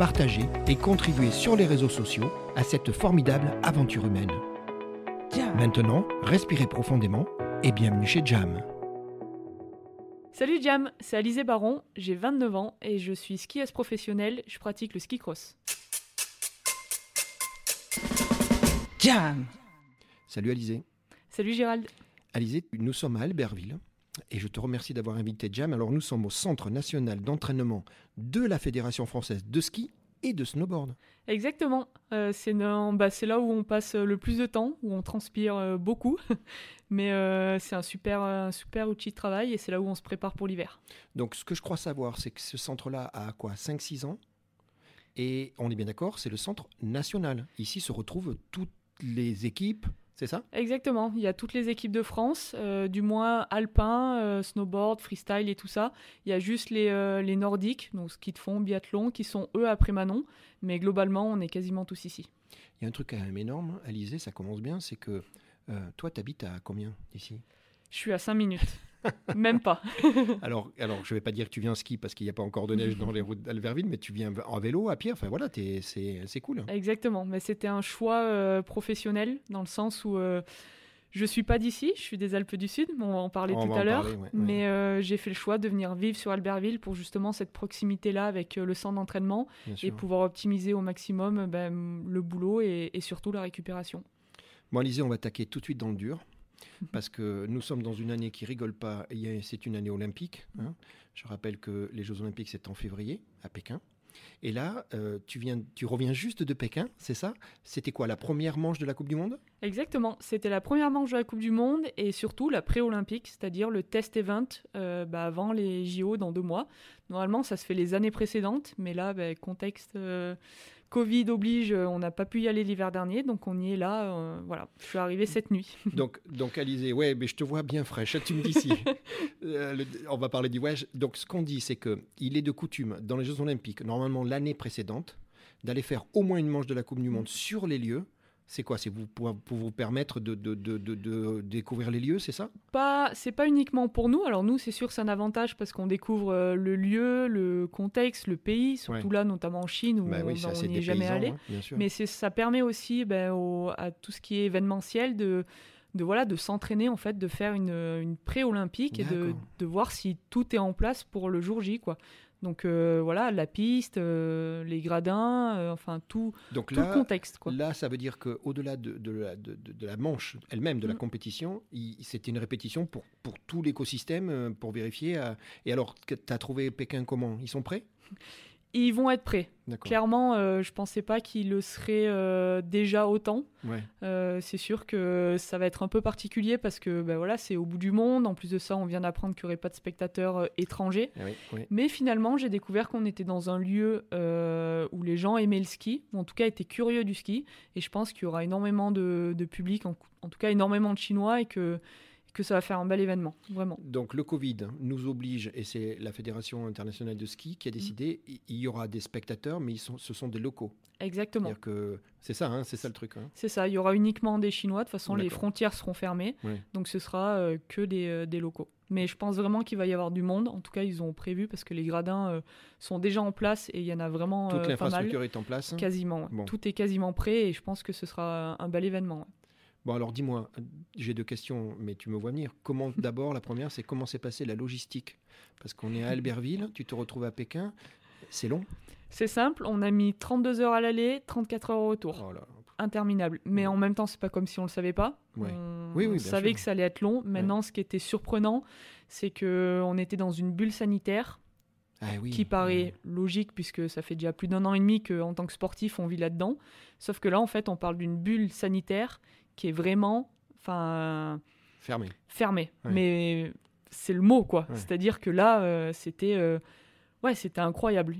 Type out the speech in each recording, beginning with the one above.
partagez et contribuez sur les réseaux sociaux à cette formidable aventure humaine. Maintenant, respirez profondément et bienvenue chez Jam. Salut Jam, c'est Alizé Baron, j'ai 29 ans et je suis skieuse professionnelle, je pratique le ski cross. Jam Salut Alizé. Salut Gérald. Alizé, nous sommes à Albertville et je te remercie d'avoir invité Jam. Alors nous sommes au Centre national d'entraînement de la Fédération française de ski et de snowboard. Exactement. Euh, bah, c'est là où on passe le plus de temps, où on transpire euh, beaucoup. Mais euh, c'est un super, un super outil de travail et c'est là où on se prépare pour l'hiver. Donc ce que je crois savoir, c'est que ce centre-là a quoi 5-6 ans? Et on est bien d'accord, c'est le centre national. Ici se retrouvent toutes les équipes c'est ça? Exactement. Il y a toutes les équipes de France, euh, du moins alpin, euh, snowboard, freestyle et tout ça. Il y a juste les, euh, les nordiques, donc ski de fond, biathlon, qui sont eux après Manon. Mais globalement, on est quasiment tous ici. Il y a un truc quand même énorme, Alizé, ça commence bien, c'est que toi, tu habites à combien ici? Je suis à 5 minutes. Même pas. alors, alors, je vais pas dire que tu viens en ski parce qu'il n'y a pas encore de neige dans les routes d'Alverville, mais tu viens en vélo, à pied. Enfin voilà, c'est cool. Exactement. Mais c'était un choix euh, professionnel dans le sens où euh, je suis pas d'ici, je suis des Alpes du Sud. On va en parler tout à l'heure. mais euh, j'ai fait le choix de venir vivre sur Albertville pour justement cette proximité-là avec le centre d'entraînement et pouvoir optimiser au maximum ben, le boulot et, et surtout la récupération. Bon, Alizé, on va attaquer tout de suite dans le dur parce que nous sommes dans une année qui rigole pas. C'est une année olympique. Hein. Je rappelle que les Jeux olympiques, c'est en février à Pékin. Et là, euh, tu, viens, tu reviens juste de Pékin, c'est ça? C'était quoi, la première manche de la Coupe du Monde? Exactement, c'était la première manche de la Coupe du Monde et surtout la pré-olympique, c'est-à-dire le test event euh, bah, avant les JO dans deux mois. Normalement, ça se fait les années précédentes, mais là, bah, contexte euh, Covid oblige, euh, on n'a pas pu y aller l'hiver dernier, donc on y est là. Euh, voilà, je suis arrivé cette nuit. donc, donc Alizé, ouais, mais je te vois bien fraîche. Tu me dis si. Euh, on va parler du voyage. Donc, ce qu'on dit, c'est que il est de coutume dans les Jeux Olympiques, normalement l'année précédente, d'aller faire au moins une manche de la Coupe du Monde sur les lieux c'est quoi? C'est pour, pour, vous permettre de, de, de, de, découvrir les lieux, c'est ça? Pas, c'est pas uniquement pour nous. Alors nous, c'est sûr, c'est un avantage parce qu'on découvre euh, le lieu, le contexte, le pays, surtout là, notamment en Chine où bah on n'y est, jamais allé. Hein, Mais ça permet aussi ben, à tout ce qui est événementiel de de voilà de s'entraîner en fait de faire une, une pré-olympique et de, de, voir si tout est en place pour le jour J quoi donc euh, voilà, la piste, euh, les gradins, euh, enfin tout, Donc le contexte. Quoi. Là, ça veut dire qu'au-delà de, de, la, de, la manche elle-même, de la mm. compétition, c'était une répétition pour, pour tout l'écosystème, pour vérifier. Et alors, tu as trouvé Pékin comment? Ils sont prêts? Ils vont être prêts. Clairement, euh, je pensais pas qu'ils le seraient euh, déjà autant. Euh, c'est sûr que ça va être un peu particulier parce que ben voilà, c'est au bout du monde. En plus de ça, on vient d'apprendre qu'il n'y aurait pas de spectateurs étrangers. Eh Mais finalement, j'ai découvert qu'on était dans un lieu où les gens aimaient le ski, ou en tout cas étaient curieux du ski. Et je pense qu'il y aura énormément de, public, en, en, tout cas énormément de Chinois, et que que ça va faire un bel événement, vraiment. Donc le Covid nous oblige, et c'est la Fédération internationale de ski qui a décidé, il y aura des spectateurs, mais ils sont, ce sont des locaux. Exactement. C'est ça, hein, c'est ça le truc. Hein. C'est ça, il y aura uniquement des Chinois, de toute façon les frontières seront fermées, donc ce sera euh, que des, euh, des, locaux. Mais je pense vraiment qu'il va y avoir du monde, en tout cas ils ont prévu, parce que les gradins euh, sont déjà en place et il y en a vraiment Toute l'infrastructure est en place Quasiment, tout est quasiment prêt et je pense que ce sera un bel événement. Bon, alors dis-moi, j'ai deux questions, mais tu me vois venir. Comment, d'abord, la première, c'est comment s'est passée la logistique? Parce qu'on est à Albertville, tu te retrouves à Pékin, c'est long C'est simple, on a mis 32 heures à l'aller, 34 heures au retour. Oh interminable. Mais en même temps, c'est pas comme si on le savait pas. On, oui, savait que ça allait être long. Maintenant, ce qui était surprenant, c'est que on était dans une bulle sanitaire. Ah qui paraît logique puisque ça fait déjà plus d'un an et demi qu'en tant que sportif on vit là-dedans. Sauf que là en fait on parle d'une bulle sanitaire qui est vraiment, enfin, fermée. Fermée. Mais c'est le mot quoi. C'est-à-dire que là euh, c'était euh, Ouais, c'était incroyable.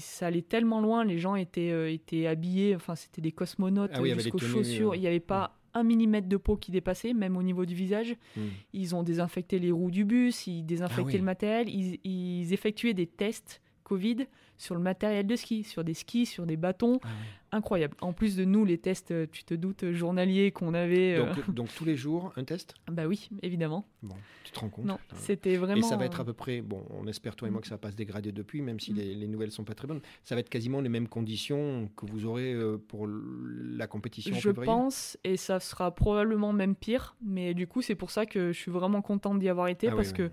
ça allait tellement loin, les gens étaient, euh, étaient habillés, enfin c'était des cosmonautes ah jusqu'aux chaussures. Il n'y avait pas un millimètre de peau qui dépassait, même au niveau du visage. Hmm. Ils ont désinfecté les roues du bus, ils désinfectaient ah le matériel, ils, ils, effectuaient des tests Covid sur le matériel de ski, sur des skis, sur des bâtons. Ah incroyable. En plus de nous, les tests, euh, tu te doutes, euh, journaliers qu'on avait. Euh, donc, tous les jours, un test? Bah oui, évidemment. Bon, tu te rends compte Non, c'était vraiment. Et ça va être à peu près, bon, on espère toi et moi que ça va pas se dégrader depuis, même si mm. les, les, nouvelles sont pas très bonnes. Ça va être quasiment les mêmes conditions que vous aurez pour la compétition Je pense, et ça sera probablement même pire, mais du coup, c'est pour ça que je suis vraiment contente d'y avoir été, ah parce que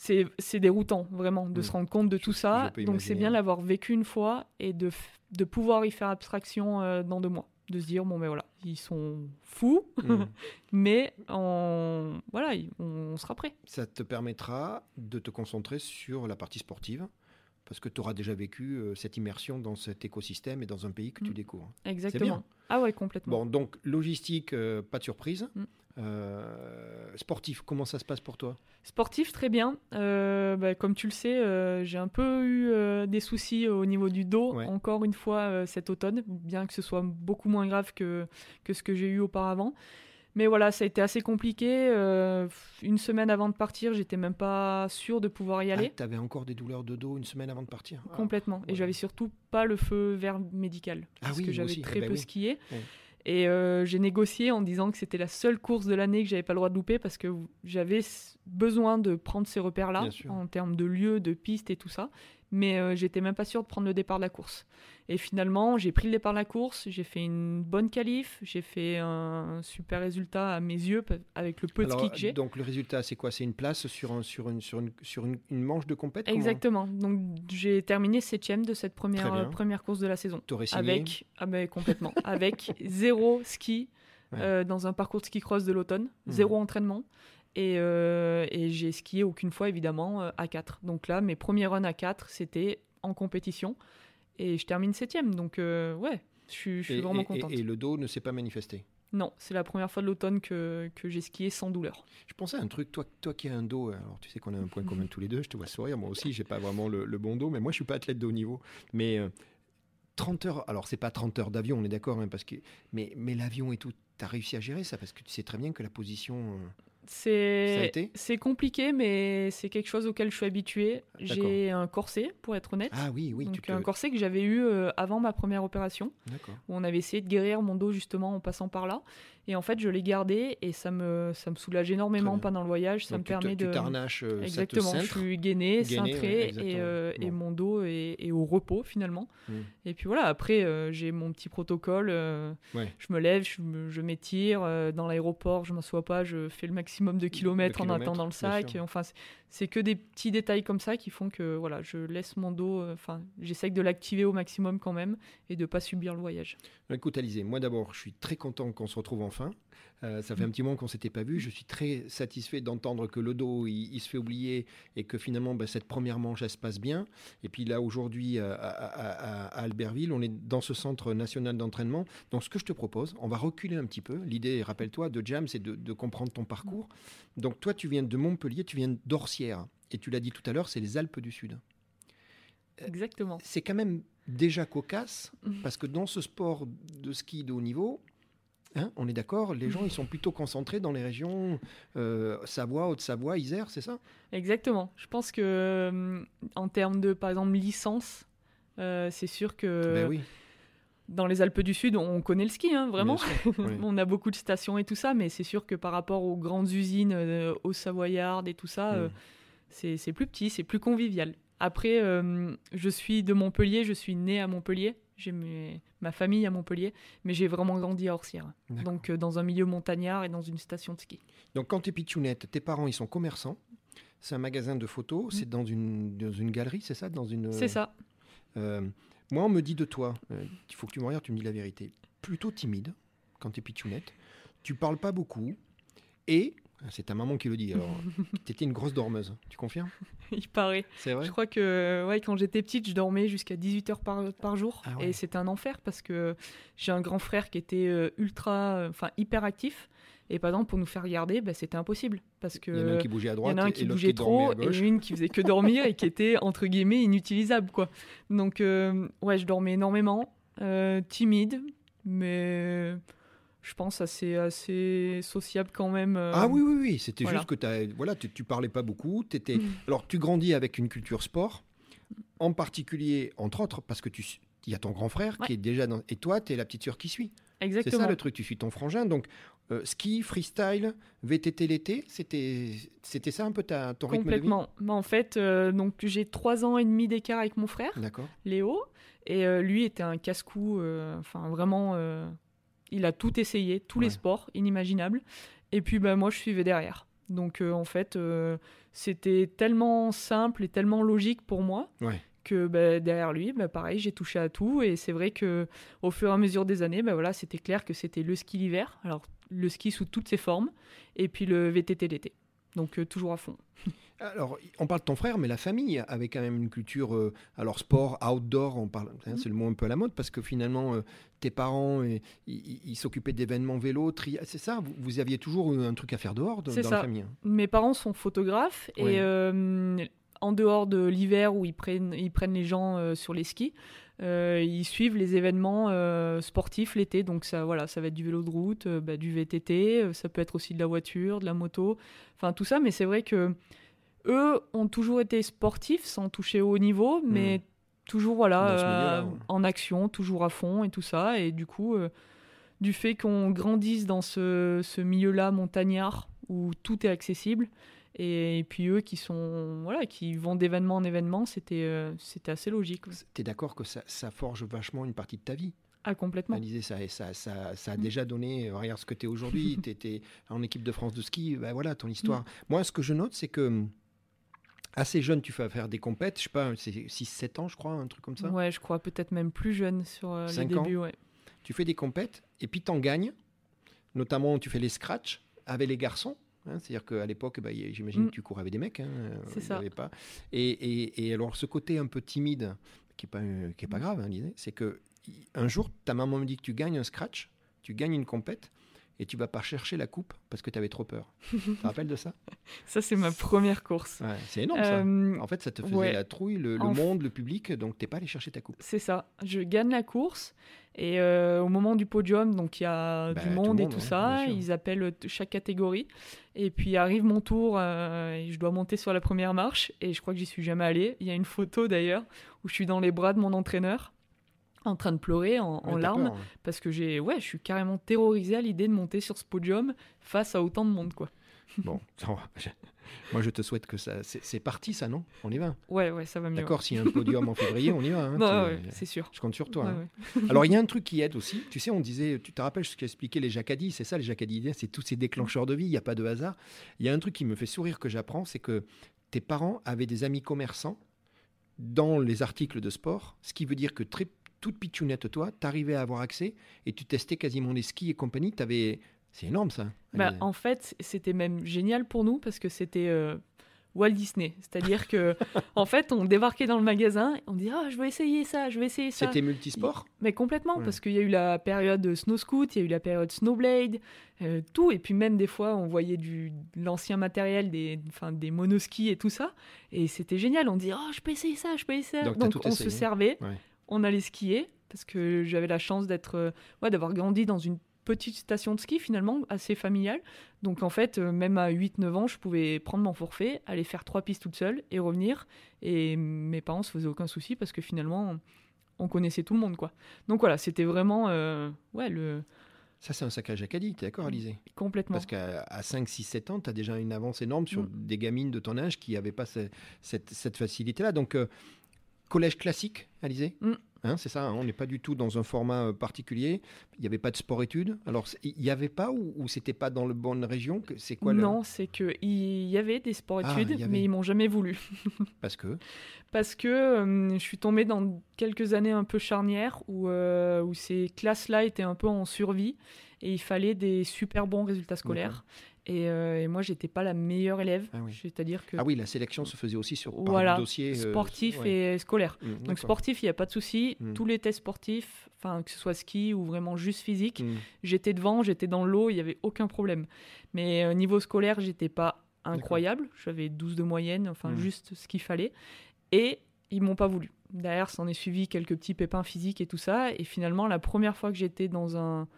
c'est déroutant, vraiment, de mm. se rendre compte de tout ça. Donc c'est bien l'avoir vécu une fois et de, de pouvoir y faire abstraction euh, dans deux mois. De se dire, bon, mais voilà, ils sont fous, mm. mais on, voilà, on, sera prêt. Ça te permettra de te concentrer sur la partie sportive parce que tu auras déjà vécu euh, cette immersion dans cet écosystème et dans un pays que tu mm. découvres. Exactement. Ah ouais, complètement. Bon, donc logistique, euh, pas de surprise. Euh, sportif, comment ça se passe pour toi? Sportif, très bien. Euh, bah, comme tu le sais, euh, j'ai un peu eu des soucis au niveau du dos, encore une fois cet automne, bien que ce soit beaucoup moins grave que, que ce que j'ai eu auparavant. Mais voilà, ça a été assez compliqué. une semaine avant de partir, j'étais même pas sûr de pouvoir y aller. Ah, tu avais encore des douleurs de dos une semaine avant de partir? Complètement. Et j'avais surtout pas le feu vert médical. Ah parce que j'avais très ah bah peu skié. Et euh, j'ai négocié en disant que c'était la seule course de l'année que j'avais pas le droit de louper parce que j'avais besoin de prendre ces repères-là en termes de lieux, de pistes et tout ça mais euh, j'étais même pas sûr de prendre le départ de la course. Et finalement, j'ai pris le départ de la course, j'ai fait une bonne qualif, j'ai fait un super résultat à mes yeux avec le peu de ski que j'ai. Donc le résultat, c'est quoi? C'est une place sur, un, sur, une, sur, une, sur une, manche de compétition Exactement. Donc j'ai terminé septième de cette première, première course de la saison. T'aurais signé? Avec, ah ben, complètement, avec zéro ski euh, dans un parcours de ski cross de l'automne, mmh. zéro entraînement. Euh, et, j'ai skié aucune fois, évidemment, euh, à 4. Donc là, mes premiers runs à 4, c'était en compétition. Et je termine septième. Donc, euh, ouais, je suis, je suis vraiment contente. Et, le dos ne s'est pas manifesté? Non, c'est la première fois de l'automne que, que j'ai skié sans douleur. Je pensais à un truc, toi, toi qui as un dos, alors tu sais qu'on a un point commun tous les deux, je te vois sourire, moi aussi, j'ai pas vraiment le, bon dos, mais moi je suis pas athlète de haut niveau. Mais 30 heures, alors c'est pas 30 heures d'avion, on est d'accord, hein, parce que, mais, mais l'avion et tout, tu as réussi à gérer ça, parce que tu sais très bien que la position... C'est compliqué, mais c'est quelque chose auquel je suis habitué. J'ai un corset, pour être honnête. Ah oui, oui. Donc, un corset que j'avais eu euh, avant ma première opération, où on avait essayé de guérir mon dos justement en passant par là. Et en fait, je l'ai gardé et ça me, ça me soulage énormément pendant le voyage. Ça me permet de. Tu t'arnaches. Euh, exactement. je suis gainé, cintré et, euh, et, mon dos est, au repos finalement. Hmm. Et puis voilà, après, euh, j'ai mon petit protocole. Je me lève, je, m'étire. dans l'aéroport, je m'assois pas, je fais le maximum de kilomètres, en attendant le sac. Enfin, c'est que des petits détails comme ça qui font que voilà, je laisse mon dos. Enfin, j'essaye de l'activer au maximum quand même et de pas subir le voyage. Écoute, Alizé, moi d'abord, je suis très content qu'on se retrouve enfin euh, ça fait un petit moment qu'on s'était pas vu. Je suis très satisfait d'entendre que le dos il, se fait oublier et que finalement bah, cette première manche elle se passe bien. Et puis là aujourd'hui à, Albertville, on est dans ce centre national d'entraînement. Donc ce que je te propose, on va reculer un petit peu. L'idée, rappelle-toi, de Jam, c'est de, comprendre ton parcours. Donc toi, tu viens de Montpellier, tu viens d'Orsières et tu l'as dit tout à l'heure, c'est les Alpes du Sud. Exactement. C'est quand même déjà cocasse parce que dans ce sport de ski de haut niveau, Hein, on est d'accord, les gens ils sont plutôt concentrés dans les régions euh, Savoie, Haute-Savoie, Isère, c'est ça? Exactement. Je pense que euh, en termes de, par exemple, licence, euh, c'est sûr que ben dans les Alpes du Sud, on connaît le ski, hein, vraiment. on a beaucoup de stations et tout ça, mais c'est sûr que par rapport aux grandes usines, aux Savoyardes et tout ça, mm. c'est plus petit, c'est plus convivial. Après, je suis de Montpellier, je suis né à Montpellier, j'ai ma famille à Montpellier, mais j'ai vraiment grandi à Orsières. Donc euh, dans un milieu montagnard et dans une station de ski. Donc quand tu es pitchounette, tes parents ils sont commerçants. C'est un magasin de photos, c'est mm. dans une, dans une galerie, c'est ça? Dans une... C'est ça. Euh, moi, on me dit de toi, euh, il faut que tu me regardes, tu me dis la vérité. plutôt timide quand tu es pitchounette. Tu parles pas beaucoup. Et c'est ta maman qui le dit. Alors, tu étais une grosse dormeuse. Tu confirmes? Il paraît. C'est vrai? Je crois que ouais, quand j'étais petite, je dormais jusqu'à 18 heures par, par jour. Ah et c'était un enfer parce que j'ai un grand frère qui était euh, ultra, enfin hyper actif. Et par exemple, pour nous faire regarder, bah, c'était impossible. Parce que il y en a un qui bougeait à droite, il y en a un qui bougeait trop, et une qui faisait que dormir et qui était, entre guillemets, inutilisable. Quoi. Donc, euh, ouais, je dormais énormément, euh, timide, mais je pense assez, assez sociable quand même. Euh. Ah oui, oui, oui. C'était juste que as, voilà, tu, tu parlais pas beaucoup. Étais... Mm. Alors, tu grandis avec une culture sport, en particulier, entre autres, parce que tu il y a ton grand frère qui est déjà dans... Et toi, tu es la petite sœur qui suit. Exactement. C'est ça le truc, tu suis ton frangin. Donc, euh, ski, freestyle, VTT l'été, c'était, c'était ça un peu ta, ton rythme de vie? Complètement. En fait, euh, donc, j'ai trois ans et demi d'écart avec mon frère, Léo. Et euh, lui était un casse-cou, enfin vraiment, il a tout essayé, tous les sports inimaginables. Et puis, bah, moi, je suivais derrière. Donc, en fait, c'était tellement simple et tellement logique pour moi. que bah, derrière lui, bah, pareil, j'ai touché à tout. Et c'est vrai que au fur et à mesure des années, bah, voilà, c'était clair que c'était le ski l'hiver. Alors le ski sous toutes ses formes, et puis le VTT l'été. Donc euh, toujours à fond. Alors, on parle de ton frère, mais la famille avait quand même une culture, euh, alors sport, outdoor, on parle, hein, c'est le mot un peu à la mode, parce que finalement, euh, tes parents, ils s'occupaient d'événements vélo, c'est ça vous, aviez toujours un truc à faire dehors dans, la famille hein Mes parents sont photographes, et en dehors de l'hiver où ils prennent, ils prennent les gens sur les skis, euh, ils suivent les événements euh, sportifs l'été. Donc ça, voilà, ça va être du vélo de route, euh, bah, du VTT, ça peut être aussi de la voiture, de la moto, enfin tout ça. Mais c'est vrai que eux ont toujours été sportifs sans toucher au haut niveau, hmm. mais toujours voilà en action, toujours à fond et tout ça. Et du coup, du fait qu'on grandisse dans ce, ce milieu-là montagnard où tout est accessible, et, puis eux qui sont voilà qui vont d'événement en événement, c'était euh, c'était assez logique. Tu es d'accord que ça, ça, forge vachement une partie de ta vie? Ah, complètement. ça, ça, ça, ça a mm. déjà donné, euh, regarde ce que tu es aujourd'hui, tu étais en équipe de France de ski, ben voilà ton histoire. Mm. Moi, ce que je note, c'est que hum, assez jeune, tu fais faire des compètes, je sais pas, c'est 6-7 ans, je crois, un truc comme ça Ouais, je crois, peut-être même plus jeune sur euh, les débuts, ouais. Tu fais des compètes, et puis tu en gagnes, notamment tu fais les scratchs avec les garçons. Hein, c'est-à-dire qu'à l'époque, bah, j'imagine mm. que tu courais avec des mecs. Hein, euh, c'est ça. Pas. Et, et, alors, ce côté un peu timide, qui n'est pas, qui est pas grave, hein, c'est que un jour, ta maman me dit que tu gagnes un scratch, tu gagnes une compète, et tu vas pas chercher la coupe parce que tu avais trop peur. tu te rappelles de ça? Ça, c'est ma première course. c'est énorme ça. Euh, en fait, ça te faisait la trouille, le, monde, le public, donc t'es pas allé chercher ta coupe. C'est ça. Je gagne la course et euh, au moment du podium, donc il y a bah, du monde, et tout ça, ils appellent chaque catégorie. Et puis arrive mon tour euh, et je dois monter sur la première marche et je crois que j'y suis jamais allé. Il y a une photo d'ailleurs où je suis dans les bras de mon entraîneur en train de pleurer en, larmes parce que j'ai ouais je suis carrément terrorisé à l'idée de monter sur ce podium face à autant de monde quoi. Bon moi je te souhaite que ça c'est parti ça non? On y va. Ouais ouais ça va mieux. D'accord s'il y a un podium en février on y va hein, c'est sûr. Je compte sur toi hein. alors il y a un truc qui aide aussi. Tu sais on disait tu te rappelles ce qu'expliquaient les jacadis c'est ça les jacadis c'est tous ces déclencheurs de vie il n'y a pas de hasard. Il y a un truc qui me fait sourire que j'apprends c'est que tes parents avaient des amis commerçants dans les articles de sport, ce qui veut dire que très toute pitchounette, toi, t'arrivais à avoir accès et tu testais quasiment les skis et compagnie. T'avais... C'est énorme ça. Bah, en fait, c'était même génial pour nous parce que c'était euh, Walt Disney. C'est-à-dire que, en fait, on débarquait dans le magasin, on dit Ah, je veux essayer ça, je vais essayer ça. C'était multisport? Mais complètement, parce qu'il y a eu la période Snow Scoot, il y a eu la période Snowblade, euh, tout. Et puis même des fois, on voyait du, l'ancien matériel, des, enfin, des monoskis et tout ça. Et c'était génial. On dit Ah, je peux essayer ça, je peux essayer ça. Donc, on se servait on allait skier parce que j'avais la chance d'être, euh, ouais, d'avoir grandi dans une petite station de ski finalement assez familiale. Donc en fait, euh, même à 8-9 ans, je pouvais prendre mon forfait, aller faire trois pistes toute seule et revenir. Et mes parents se faisaient aucun souci parce que finalement, on connaissait tout le monde quoi. Donc voilà, c'était vraiment euh, ouais le ça, c'est un saccage acadie, tu es d'accord, Alizé? Complètement. Parce qu'à 5, 6, 7 ans, tu as déjà une avance énorme sur mm. des gamines de ton âge qui n'avaient pas cette, facilité-là. Donc, collège classique, Alizé? Mm. Hein, c'est ça, hein, on n'est pas du tout dans un format euh, particulier. Il n'y avait pas de sport-études. Alors, il n'y avait pas ou, ou c'était pas dans la bonne région C'est quoi Non, c'est qu'il y avait des sports-études, ah, mais ils m'ont jamais voulu. Parce que Parce que euh, je suis tombée dans quelques années un peu charnières où, euh, où ces classes-là étaient un peu en survie et il fallait des super bons résultats scolaires. Et, euh, et, moi, j'étais pas la meilleure élève. Ah oui. C'est-à-dire que. Ah oui, la sélection se faisait aussi sur voilà, dossier. Euh, sportif et scolaire. Mmh, Donc, sportif, il n'y a pas de souci. Mmh. Tous les tests sportifs, enfin, que ce soit ski ou vraiment juste physique, mmh. j'étais devant, j'étais dans l'eau, il n'y avait aucun problème. Mais euh, niveau scolaire, j'étais pas incroyable. J'avais 12 de moyenne, enfin, juste ce qu'il fallait. Et ils m'ont pas voulu. Derrière, s'en est suivi quelques petits pépins physiques et tout ça. Et finalement, la première fois que j'étais dans un.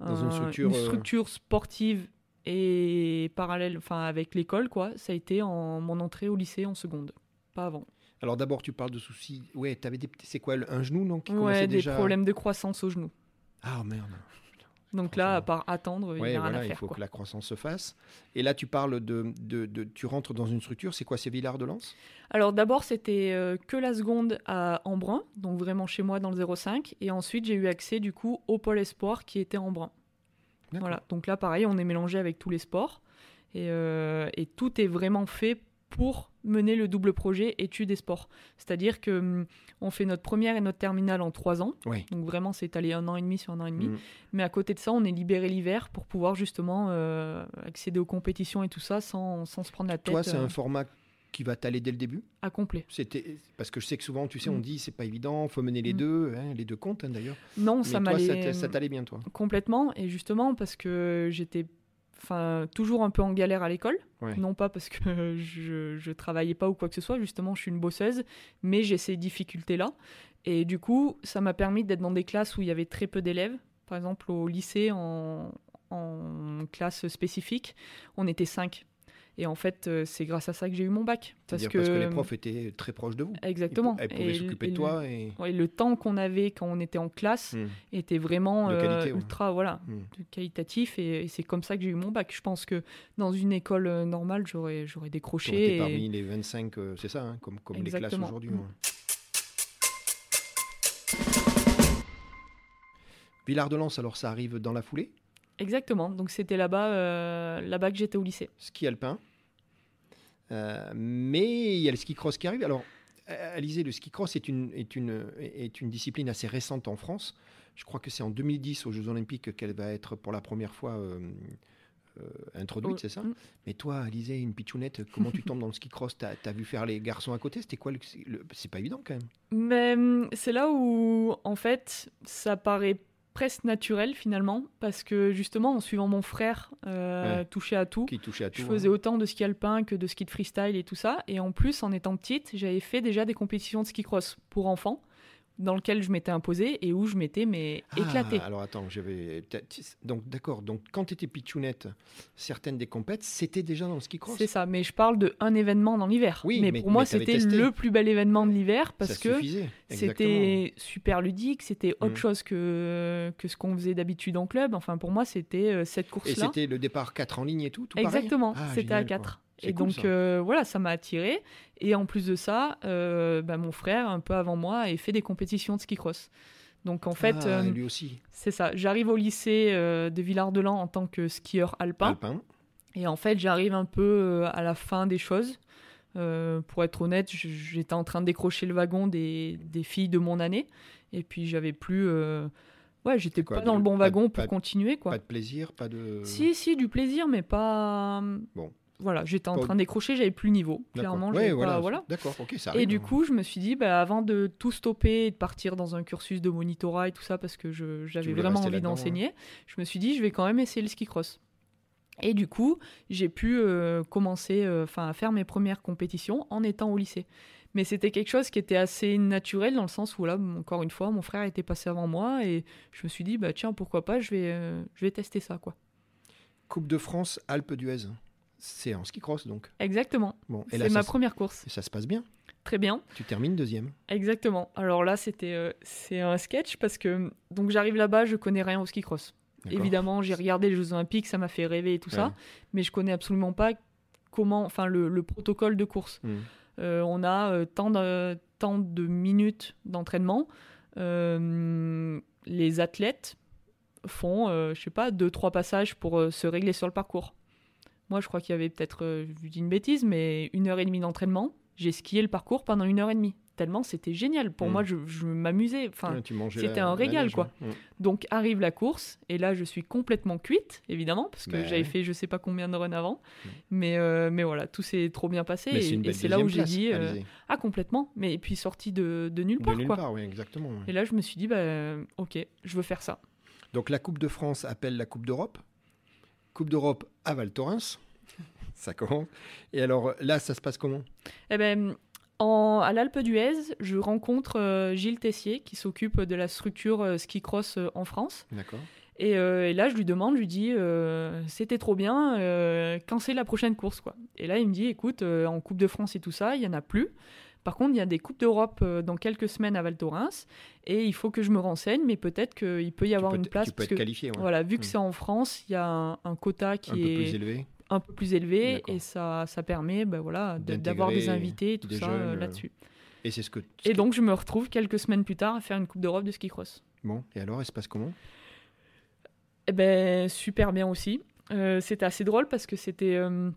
Dans une structure, une structure sportive et parallèle, enfin avec l'école, quoi, ça a été en mon entrée au lycée en seconde, pas avant. Alors d'abord, tu parles de soucis. Ouais, t'avais des, c'est quoi, un genou donc Ouais, des problèmes de croissance au genou. Ah merde. Donc là, à part attendre, il n'y a rien à faire. Il faut que la croissance se fasse. Et là, tu parles de, de, de tu rentres dans une structure. C'est quoi, c'est Villard de Lans Alors d'abord, c'était euh, que la seconde à Embrun, donc vraiment chez moi dans le 05. Et ensuite, j'ai eu accès du coup au pôle espoir qui était Embrun. Voilà. Donc là, pareil, on est mélangé avec tous les sports. Et, euh, et, tout est vraiment fait pour mener le double projet études et sports. C'est-à-dire que hum, on fait notre première et notre terminale en trois ans. Donc vraiment, c'est allé un an et demi sur un an et demi. Mm. Mais à côté de ça, on est libéré l'hiver pour pouvoir justement euh, accéder aux compétitions et tout ça sans, sans se prendre la tête. Toi, c'est euh, un format qui va t'aller dès le début À complet. C'était parce que je sais que souvent, tu sais, on mm. dit c'est pas évident, faut mener les mm. deux, hein, les deux comptes hein, d'ailleurs. Non, ça m'allait. Ça t'allait bien, toi Complètement, et justement parce que j'étais, enfin, toujours un peu en galère à l'école. Non pas parce que je, je travaillais pas ou quoi que ce soit. Justement, je suis une bosseuse, mais j'ai ces difficultés-là. Et du coup, ça m'a permis d'être dans des classes où il y avait très peu d'élèves. Par exemple, au lycée, en, en classe spécifique, on était cinq et en fait, euh, c'est grâce à ça que j'ai eu mon bac. Parce que, parce que les profs étaient très proches de vous. Exactement. Elles pouvaient s'occuper de toi. Et... le temps qu'on avait quand on était en classe hmm. était vraiment euh, ultra voilà, hmm. qualitatif. Et, c'est comme ça que j'ai eu mon bac. Je pense que dans une école euh, normale, j'aurais, décroché. Et... parmi les 25, c'est ça, hein, comme, comme les classes aujourd'hui. Hmm. Villard de Lans, alors ça arrive dans la foulée Exactement. Donc c'était là-bas, euh, là-bas que j'étais au lycée. Ski alpin. Euh, mais il y a le ski cross qui arrive. Alors, Alizé, le ski cross est une, est, une, est une discipline assez récente en France. Je crois que c'est en 2010 aux Jeux Olympiques qu'elle va être pour la première fois euh, introduite, oh, c'est ça mm. Mais toi, Alizé, une pitchounette, comment tu tombes dans le ski cross? Tu as, vu faire les garçons à côté? C'était quoi C'est pas évident quand même. Mais hum, c'est là où, en fait, ça paraît presque naturel finalement parce que justement en suivant mon frère euh, touché à tout, Qui touchait à tout je faisais autant de ski alpin que de ski de freestyle et tout ça. Et en plus en étant petite j'avais fait déjà des compétitions de ski cross pour enfants dans lequel je m'étais imposé et où je m'étais mais ah, éclaté. alors attends, j'avais donc d'accord. Donc quand tu étais pitchounette, certaines des compètes, c'était déjà dans le ski cross. C'est ça, mais je parle de un événement dans l'hiver. Oui, mais, pour moi c'était le plus bel événement de l'hiver parce que c'était super ludique, c'était autre mm. chose que que ce qu'on faisait d'habitude en club. Enfin pour moi c'était euh, cette course là. Et c'était le départ 4 en ligne et tout, tout Exactement, ah, c'était à 4. Et donc euh, voilà, ça m'a attiré. Et en plus de ça, euh, bah, mon frère, un peu avant moi, a fait des compétitions de ski cross. Donc en fait, ah, lui aussi. C'est ça. J'arrive au lycée euh, de Villard-de-Lans en tant que skieur alpin. alpin. Et en fait, j'arrive un peu à la fin des choses. pour être honnête, j'étais en train de décrocher le wagon des, des, filles de mon année. Et puis j'avais plus. Ouais, j'étais pas dans le bon wagon pour continuer. Quoi. Pas de plaisir, pas de. Si, si, du plaisir, mais pas. Bon voilà, j'étais en train décrocher, j'avais plus le niveau. Clairement, voilà. D'accord, ok, ça Et du coup, je me suis dit, bah, avant de tout stopper et de partir dans un cursus de monitorat et tout ça, parce que j'avais vraiment envie d'enseigner, je me suis dit, je vais quand même essayer le ski cross. Et du coup, j'ai pu euh, commencer euh, à faire mes premières compétitions en étant au lycée. Mais c'était quelque chose qui était assez naturel dans le sens où là, encore une fois, mon frère était passé avant moi et je me suis dit, bah tiens, pourquoi pas, je vais, euh, je vais tester ça, quoi. Coupe de France, Alpes d'Huez. C'est en ski cross donc. Exactement. Bon, c'est ma première course. Et ça se passe bien. Très bien. Tu termines deuxième. Exactement. Alors là, c'était euh, c'est un sketch parce que donc j'arrive là-bas, je connais rien au ski cross. Évidemment, j'ai regardé les Jeux Olympiques, ça m'a fait rêver et tout ça, mais je connais absolument pas comment, enfin le, protocole de course. Hmm. Euh, on a euh, tant, de, tant de minutes d'entraînement. les athlètes font, je sais pas, deux, trois passages pour se régler sur le parcours. Moi, je crois qu'il y avait peut-être, je dis une bêtise, mais une heure et demie d'entraînement. J'ai skié le parcours pendant une heure et demie tellement c'était génial. Pour mm. moi, je, m'amusais. Enfin, c'était un régal, quoi. Mm. Donc arrive la course, et là, je suis complètement cuite, évidemment, parce que j'avais fait je sais pas combien de runs avant. Mm. Mais, euh, mais voilà, tout s'est trop bien passé. et, c'est là où j'ai dit euh, ah complètement. Mais et puis sorti de, de nulle part, de nulle quoi. Part, oui, exactement. Et là, je me suis dit bah ok, je veux faire ça. Donc la Coupe de France appelle la Coupe d'Europe? Coupe d'Europe à Val Thorens. ça commence. Et alors là, ça se passe comment? Eh ben à l'Alpe d'Huez, je rencontre euh, Gilles Tessier qui s'occupe de la structure euh, ski cross euh, en France. D'accord. Et, là, je lui demande, je lui dis, c'était trop bien, quand c'est la prochaine course quoi? Et là, il me dit, écoute, en Coupe de France et tout ça, il n'y en a plus. Par contre, il y a des Coupes d'Europe dans quelques semaines à Val Thorens et il faut que je me renseigne, mais peut-être qu'il peut y avoir une place. Tu peux être qualifié. Voilà, vu que hmm. c'est en France, il y a un, quota qui est plus élevé un peu plus élevé et ça, ça permet ben voilà, d'avoir des invités tout ça euh, là-dessus. Et c'est ce que. Et donc je me retrouve quelques semaines plus tard à faire une Coupe d'Europe de ski cross. Bon, et alors, elle se passe comment? Eh ben, super bien aussi. Euh, c'était assez drôle parce que c'était euh,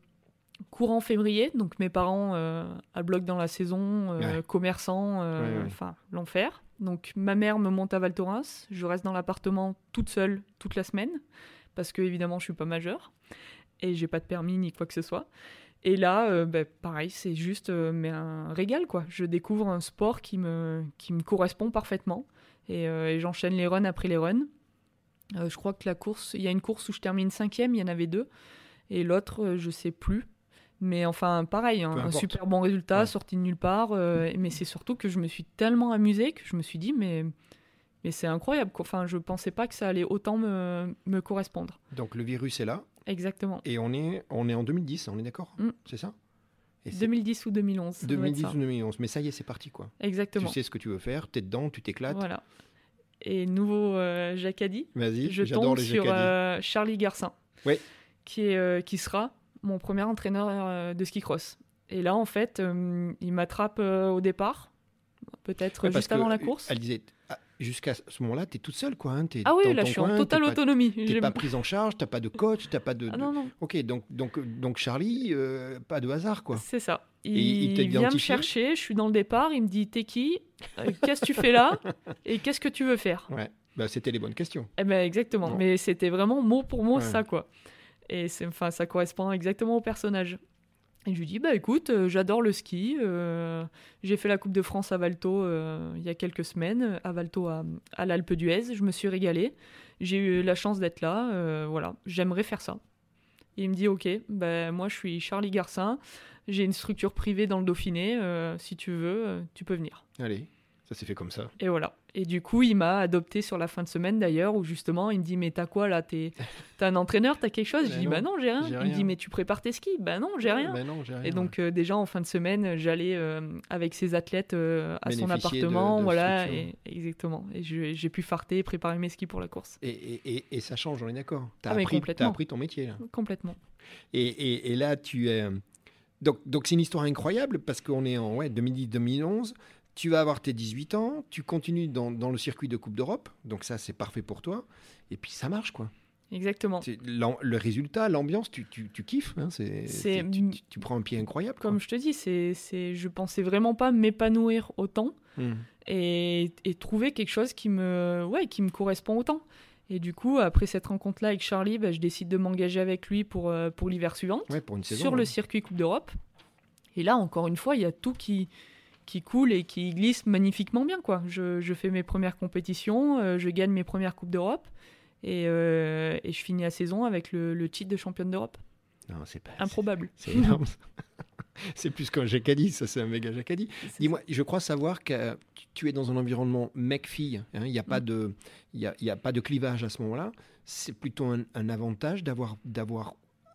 courant février, donc mes parents à bloc dans la saison, commerçants, enfin l'enfer. Donc ma mère me monte à Val Thorens, je reste dans l'appartement toute seule toute la semaine parce que évidemment je suis pas majeure et j'ai pas de permis ni quoi que ce soit. Et là, euh, ben, pareil, c'est juste euh, mais un régal quoi. Je découvre un sport qui me, qui me correspond parfaitement et, euh, et j'enchaîne les runs après les runs. je crois que la course, il y a une course où je termine cinquième, il y en avait deux, et l'autre, je sais plus. Mais enfin, pareil, hein, un super bon résultat, sorti de nulle part. mais c'est surtout que je me suis tellement amusée que je me suis dit, mais mais c'est incroyable. Enfin, je pensais pas que ça allait autant me, me, correspondre. Donc le virus est là. Exactement. Et on est, on est en 2010, on est d'accord mm. C'est ça 2010 ou 2011. 2010 ou 2011. Mais ça y est, c'est parti quoi. Exactement. Tu sais ce que tu veux faire, tu es dedans, tu t'éclates. Voilà. Et nouveau euh, Jacadi. Vas-y, je tombe sur euh, Charlie Garcin. Oui. Qui, est, euh, qui sera mon premier entraîneur euh, de ski cross. Et là, en fait, il m'attrape au départ, peut-être juste avant la course. Elle disait jusqu'à ce moment-là, tu es toute seule, quoi. Hein, ah oui, là, je suis en totale autonomie. Tu n'es pas prise en charge, tu pas de coach, tu pas de, ah, non, non. Ok, donc, donc, donc Charlie, euh, pas de hasard, quoi. C'est ça. Il, vient me chercher, je suis dans le départ, il me dit T'es qui? Euh, Qu'est-ce que tu fais là? Et qu'est-ce que tu veux faire? Ouais, bah, c'était les bonnes questions. Eh ben, exactement, mais c'était vraiment mot pour mot ça, quoi. Et enfin, ça correspond exactement au personnage. Et je lui dis, bah écoute, euh, j'adore le ski. Euh, j'ai fait la Coupe de France à Valto euh, il y a quelques semaines, à Valto à, à l'Alpe d'Huez. Je me suis régalé. J'ai eu la chance d'être là. voilà, j'aimerais faire ça. il me dit, ok, bah, moi je suis Charlie Garcin. J'ai une structure privée dans le Dauphiné. si tu veux, tu peux venir. Allez. Ça s'est fait comme ça. Et voilà. Et du coup, il m'a adopté sur la fin de semaine d'ailleurs, où justement, il me dit Mais t'as quoi là? T'as un entraîneur? T'as quelque chose? Je ben dis Bah non, j'ai rien. Il me dit Mais tu prépares tes skis? Bah non, j'ai rien. Ben non, rien. Et donc, euh, déjà en fin de semaine, j'allais euh, avec ses athlètes euh, à son appartement. voilà, et, exactement. Et j'ai pu farter, préparer mes skis pour la course. Et, et, et ça change, on est d'accord? T'as ah, appris, as appris ton métier là. Complètement. Et, là, tu es. Donc, donc c'est une histoire incroyable parce qu'on est en ouais, 2010-2011 tu vas avoir tes 18 ans, tu continues dans, le circuit de Coupe d'Europe, donc ça c'est parfait pour toi, et puis ça marche quoi. Exactement. Le résultat, l'ambiance, tu, tu, tu, kiffes. Hein, c'est, tu, prends un pied incroyable. Comme je te dis, c'est, c'est, je pensais vraiment pas m'épanouir autant hmm. et, et, trouver quelque chose qui me, ouais, qui me correspond autant. Et du coup, après cette rencontre-là avec Charlie, bah, je décide de m'engager avec lui pour, euh, pour l'hiver suivant, sur le circuit Coupe d'Europe. Et là, encore une fois, il y a tout qui, qui coule et qui glisse magnifiquement bien. Quoi. Je, je fais mes premières compétitions, euh, je gagne mes premières Coupes d'Europe et, euh, et, je finis la saison avec le, le titre de championne d'Europe. Non, c'est pas improbable. C'est énorme. c'est plus qu'un jacadi, ça c'est un méga jacadi. Dis-moi, je crois savoir que tu es dans un environnement mec-fille. Hein. Il n'y a, pas mm. de, il y a, pas de clivage à ce moment-là. C'est plutôt un, un avantage d'avoir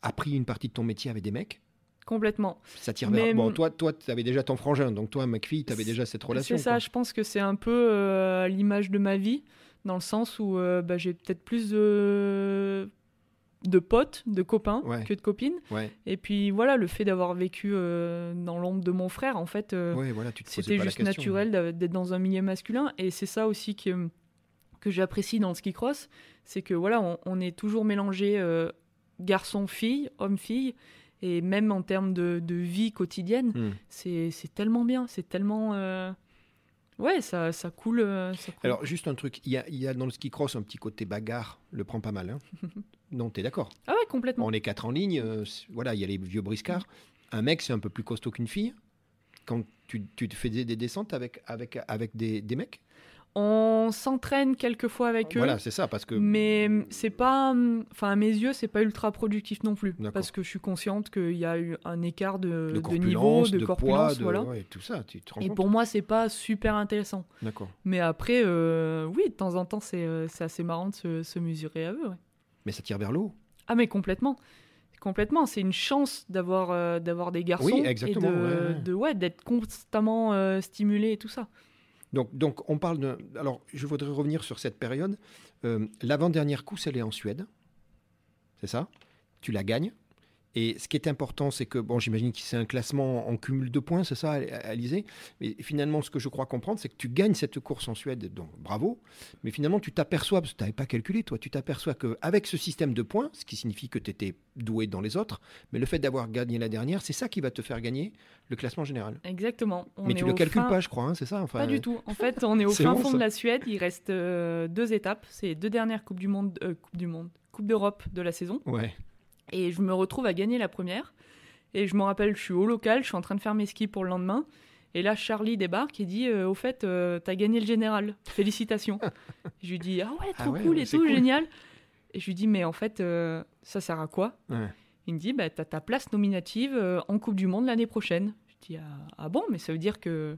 appris une partie de ton métier avec des mecs Complètement. Ça tire vers. Bon, toi, toi, tu avais déjà ton frangin, donc toi, McPhee, tu avais déjà cette relation. C'est ça, je pense que c'est un peu euh, l'image de ma vie, dans le sens où euh, bah, j'ai peut-être plus de de potes, de copains que de copines. Et puis voilà, le fait d'avoir vécu euh, dans l'ombre de mon frère, en fait, euh, c'était juste naturel d'être dans un milieu masculin. Et c'est ça aussi que, que j'apprécie dans le ski cross, c'est que voilà, on, est toujours mélangé euh, garçon-fille, homme-fille. Et même en termes de, vie quotidienne, hmm. c'est tellement bien, c'est tellement Ouais, ça, ça, coule, Alors, juste un truc, il y a, y a, dans le ski cross un petit côté bagarre, le prend pas mal. Hein non, t'es d'accord? Ah ouais, complètement. On est quatre en ligne, euh, voilà, il y a les vieux briscards. Un mec, c'est un peu plus costaud qu'une fille. Quand tu, tu fais des, des, descentes avec, avec, avec des, des mecs on s'entraîne quelquefois avec eux. Voilà, c'est ça, parce que. Mais c'est pas. Enfin, à mes yeux, c'est pas ultra productif non plus. Parce que je suis consciente qu'il y a eu un écart de, de, niveau, de, corpulence, voilà. et tout ça, tu te rends Et pour moi, c'est pas super intéressant. D'accord. Mais après, euh, oui, de temps en temps, c'est euh, assez marrant de se, mesurer à eux. Mais ça tire vers l'eau. Ah, mais complètement. Complètement, c'est une chance d'avoir euh, d'avoir des garçons oui, exactement, et de, ouais. d'être constamment stimulé et tout ça. Donc, on parle de... Alors, je voudrais revenir sur cette période. Euh, l'avant-dernière course, elle est en Suède. C'est ça? Tu la gagnes? Et ce qui est important, c'est que, bon, j'imagine que c'est un classement en cumul de points, c'est ça, Alizé? Mais finalement, ce que je crois comprendre, c'est que tu gagnes cette course en Suède, donc bravo. Mais finalement, tu t'aperçois, parce que tu n'avais pas calculé, toi, tu t'aperçois qu'avec ce système de points, ce qui signifie que tu étais doué dans les autres, mais le fait d'avoir gagné la dernière, c'est ça qui va te faire gagner le classement général. Exactement. mais tu ne le calcules pas, je crois, hein, c'est ça enfin, Pas du tout. En fait, on est au fin fond de la Suède, il reste euh, deux étapes, c'est deux dernières Coupes du Monde, euh, Coupe du Monde, Coupe d'Europe de la saison. Ouais. Et je me retrouve à gagner la première. Et je me rappelle, je suis au local, je suis en train de faire mes skis pour le lendemain. Et là, Charlie débarque et dit euh, Au fait, euh, t'as gagné le général. Félicitations. je lui dis Ah ouais, trop ah cool et tout, génial. Et je lui dis Mais en fait, euh, ça sert à quoi? Il me dit bah, T'as ta place nominative en Coupe du Monde l'année prochaine. Je dis ah, ah, bon, mais ça veut dire que,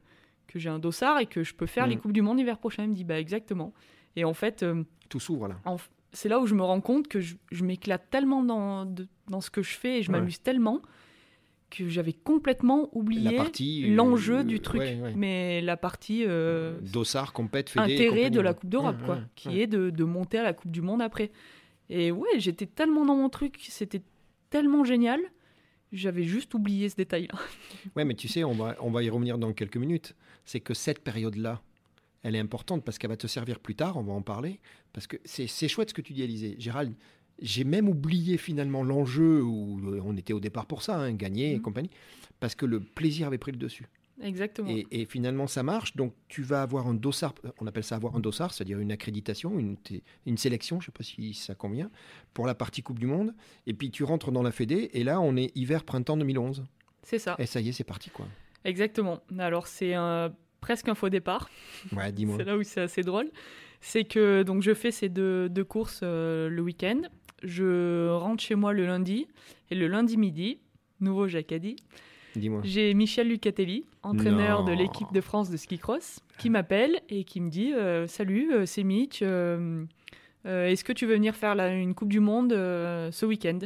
que j'ai un dossard et que je peux faire les mm. Coupes du Monde l'hiver prochain. Il me dit Bah exactement. Et en fait. tout s'ouvre là c'est là où je me rends compte que je, m'éclate tellement dans, dans ce que je fais et je m'amuse tellement que j'avais complètement oublié euh, l'enjeu du truc. Mais la partie euh, dossard, compète, intérêt de la Coupe d'Europe, quoi, qui est de, de, monter à la Coupe du Monde après. Et ouais, j'étais tellement dans mon truc, c'était tellement génial. J'avais juste oublié ce détail-là. Ouais, mais tu sais, on va, on va y revenir dans quelques minutes. C'est que cette période-là, elle est importante parce qu'elle va te servir plus tard, on va en parler. Parce que c'est chouette ce que tu dis, Alizé. Gérald, j'ai même oublié finalement l'enjeu où euh, on était au départ pour ça, hein, gagner et mhm. compagnie, parce que le plaisir avait pris le dessus. Exactement. Et, finalement, ça marche. Donc, tu vas avoir un dossard, on appelle ça avoir un dossard, c'est-à-dire une accréditation, une, une sélection, je ne sais pas si ça convient, pour la partie Coupe du Monde. Et puis, tu rentres dans la Fédé, et là, on est hiver-printemps 2011. C'est ça. Et ça y est, c'est parti, quoi. Exactement. Alors, c'est un presque un faux départ. Ouais, dis-moi. c'est là où c'est assez drôle. C'est que donc je fais ces deux, deux courses euh, le week-end. Je rentre chez moi le lundi et le lundi midi, nouveau Jacadi. Dis-moi. J'ai Michel Lucatelli, entraîneur de l'équipe de France de ski cross, qui m'appelle et qui me dit euh, Salut, euh, c'est Mitch. Est-ce que tu veux venir faire la, une Coupe du Monde ce week-end?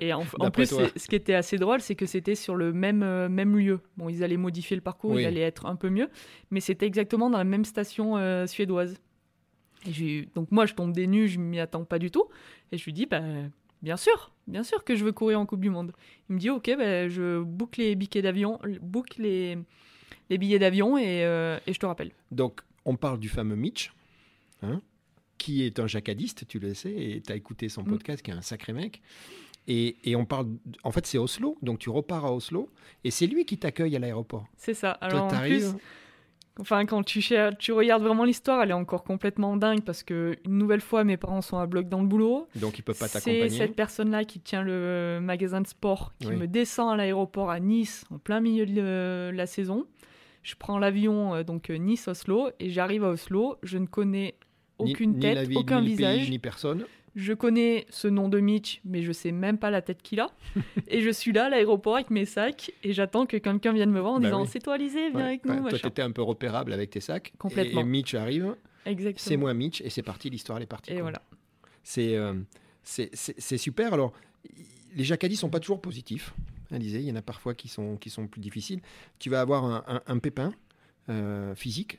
Et en, plus, ce qui était assez drôle, c'est que c'était sur le même, euh, même lieu. Bon, ils allaient modifier le parcours, il allait être un peu mieux, mais c'était exactement dans la même station euh, suédoise. Et donc moi, je tombe des nues, je m'y attends pas du tout. Et je lui dis, bah, bien sûr, bien sûr que je veux courir en Coupe du Monde. Il me dit, ok, bah, je boucle les billets d'avion, boucle les, les billets d'avion et, euh, et, je te rappelle. Donc, on parle du fameux Mitch, hein, qui est un jacadiste, tu le sais, et tu as écouté son mm. podcast, qui est un sacré mec. Et, on parle. En fait, c'est Oslo, donc tu repars à Oslo, et c'est lui qui t'accueille à l'aéroport. C'est ça. Alors en plus, enfin, quand tu, tu regardes vraiment l'histoire, elle est encore complètement dingue parce que une nouvelle fois, mes parents sont à bloc dans le boulot. Donc ils peuvent pas t'accompagner. C'est cette personne-là qui tient le magasin de sport qui me descend à l'aéroport à Nice en plein milieu de la saison. Je prends l'avion euh, donc euh, Nice-Oslo et j'arrive à Oslo. Je ne connais aucune tête, aucun visage, ni personne je connais ce nom de Mitch, mais je sais même pas la tête qu'il a. et je suis là à l'aéroport avec mes sacs et j'attends que quelqu'un vienne me voir en bah disant C'est toi, Lisée, viens avec nous. toi, tu étais un peu repérable avec tes sacs. Complètement. Et, Mitch arrive. Exactement. C'est moi, Mitch, et c'est parti, l'histoire, elle est partie. Et voilà. Euh, c'est super. Alors, les jacadis sont pas toujours positifs. Hein, il y en a parfois qui sont, qui sont plus difficiles. Tu vas avoir un, un, pépin euh, physique,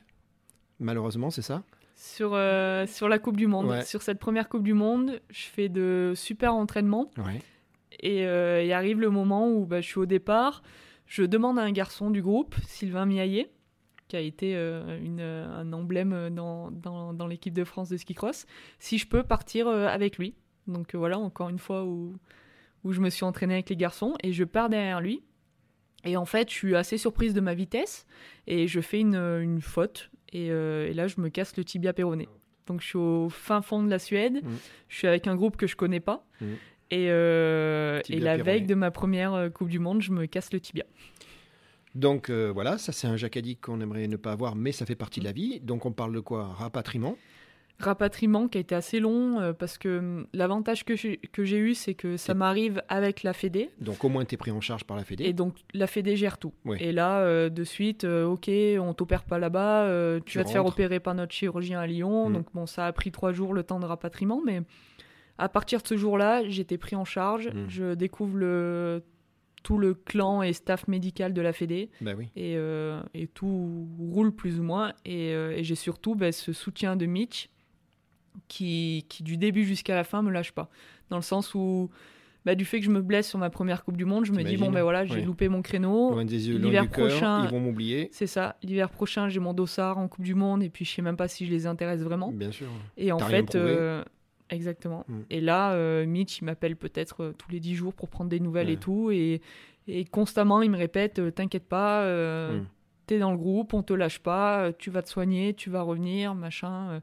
malheureusement, c'est ça sur, euh, sur la Coupe du Monde. Sur cette première Coupe du Monde, je fais de super entraînements. Et il arrive le moment où bah, je suis au départ. Je demande à un garçon du groupe, Sylvain Miaillet, qui a été une, un emblème dans, dans, dans l'équipe de France de ski cross, si je peux partir avec lui. Donc voilà, encore une fois où, où je me suis entraînée avec les garçons et je pars derrière lui. Et en fait, je suis assez surprise de ma vitesse et je fais une, une faute. Et, euh, et, là, je me casse le tibia péroné. Donc, je suis au fin fond de la Suède. Mmh. Je suis avec un groupe que je connais pas. Mmh. Et, euh, et, la veille de ma première euh, Coupe du Monde, je me casse le tibia. Donc voilà, ça c'est un jacadique qu'on aimerait ne pas avoir, mais ça fait partie de la vie. Donc on parle de quoi? Rapatriement rapatriement qui a été assez long euh, parce que hum, l'avantage que j'ai eu, c'est que ça m'arrive avec la Fédé. Donc au moins tu es pris en charge par la Fédé. Et donc la Fédé gère tout. Et là, euh, de suite, euh, ok, on t'opère pas là-bas, tu, vas te faire opérer par notre chirurgien à Lyon. Mmh. Donc bon, ça a pris trois jours le temps de rapatriement, mais à partir de ce jour-là, j'étais pris en charge. Mmh. Je découvre le tout le clan et staff médical de la Fédé. Bah oui. et, et, tout roule plus ou moins. Et, et j'ai surtout bah, ce soutien de Mitch qui, qui du début jusqu'à la fin me lâche pas. Dans le sens où, bah, du fait que je me blesse sur ma première Coupe du Monde, je me dis bon ben voilà, j'ai loupé mon créneau. L'hiver prochain, ils vont m'oublier. C'est ça. L'hiver prochain, j'ai mon dossard en Coupe du Monde et puis je sais même pas si je les intéresse vraiment. Bien sûr. Et en fait, euh, exactement. Mm. Et là, euh, Mitch, il m'appelle peut-être euh, tous les 10 jours pour prendre des nouvelles et tout, et, et, constamment il me répète, t'inquiète pas. Mm. T'es dans le groupe, on te lâche pas, tu vas te soigner, tu vas revenir, machin.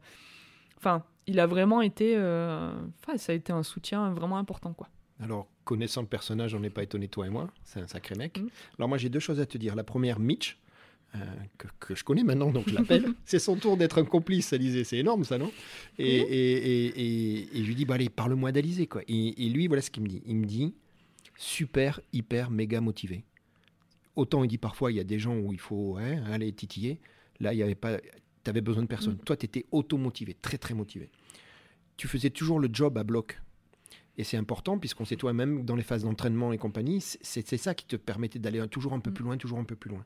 Enfin, il a vraiment été, euh, enfin, ça a été un soutien vraiment important, quoi. Alors, connaissant le personnage, on n'est pas étonné, toi et moi. C'est un sacré mec. Mm. Alors, moi, j'ai deux choses à te dire. La première, Mitch, euh, que, je connais maintenant, donc je l'appelle. c'est son tour d'être un complice, Alizé. C'est énorme, ça, non? Et, et, et, je lui dis, bah, allez, parle-moi d'Alizé, quoi. Et, lui, voilà ce qu'il me dit. Il me dit, super, hyper, méga motivé. Autant il dit parfois, il y a des gens où il faut aller titiller. Là, il n'y avait pas tu avais besoin de personne. Mm. Toi, tu étais auto-motivé, très très motivé. Tu faisais toujours le job à bloc. Et c'est important, puisqu'on sait toi-même, dans les phases d'entraînement et compagnie, c'est ça qui te permettait d'aller toujours un peu mm. plus loin, toujours un peu plus loin.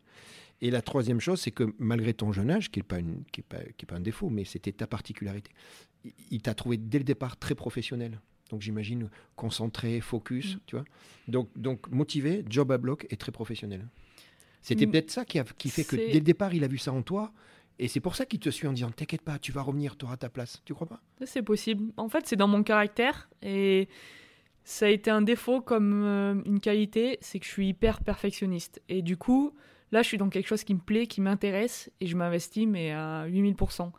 Et la troisième chose, c'est que malgré ton jeune âge, qui n'est pas, qui pas, qui pas un défaut, mais c'était ta particularité, il t'a trouvé dès le départ très professionnel. Donc j'imagine concentré, focus, mm. tu vois. Donc, donc motivé, job à bloc et très professionnel. C'était peut-être ça qui, a, qui fait que dès le départ, il a vu ça en toi et c'est pour ça qu'il te suit en disant T'inquiète pas, tu vas revenir, tu auras ta place. Tu crois pas? C'est possible. En fait, c'est dans mon caractère. Et ça a été un défaut comme euh, une qualité c'est que je suis hyper perfectionniste. Et du coup, là, je suis dans quelque chose qui me plaît, qui m'intéresse. Et je m'investis, mais à 8000%.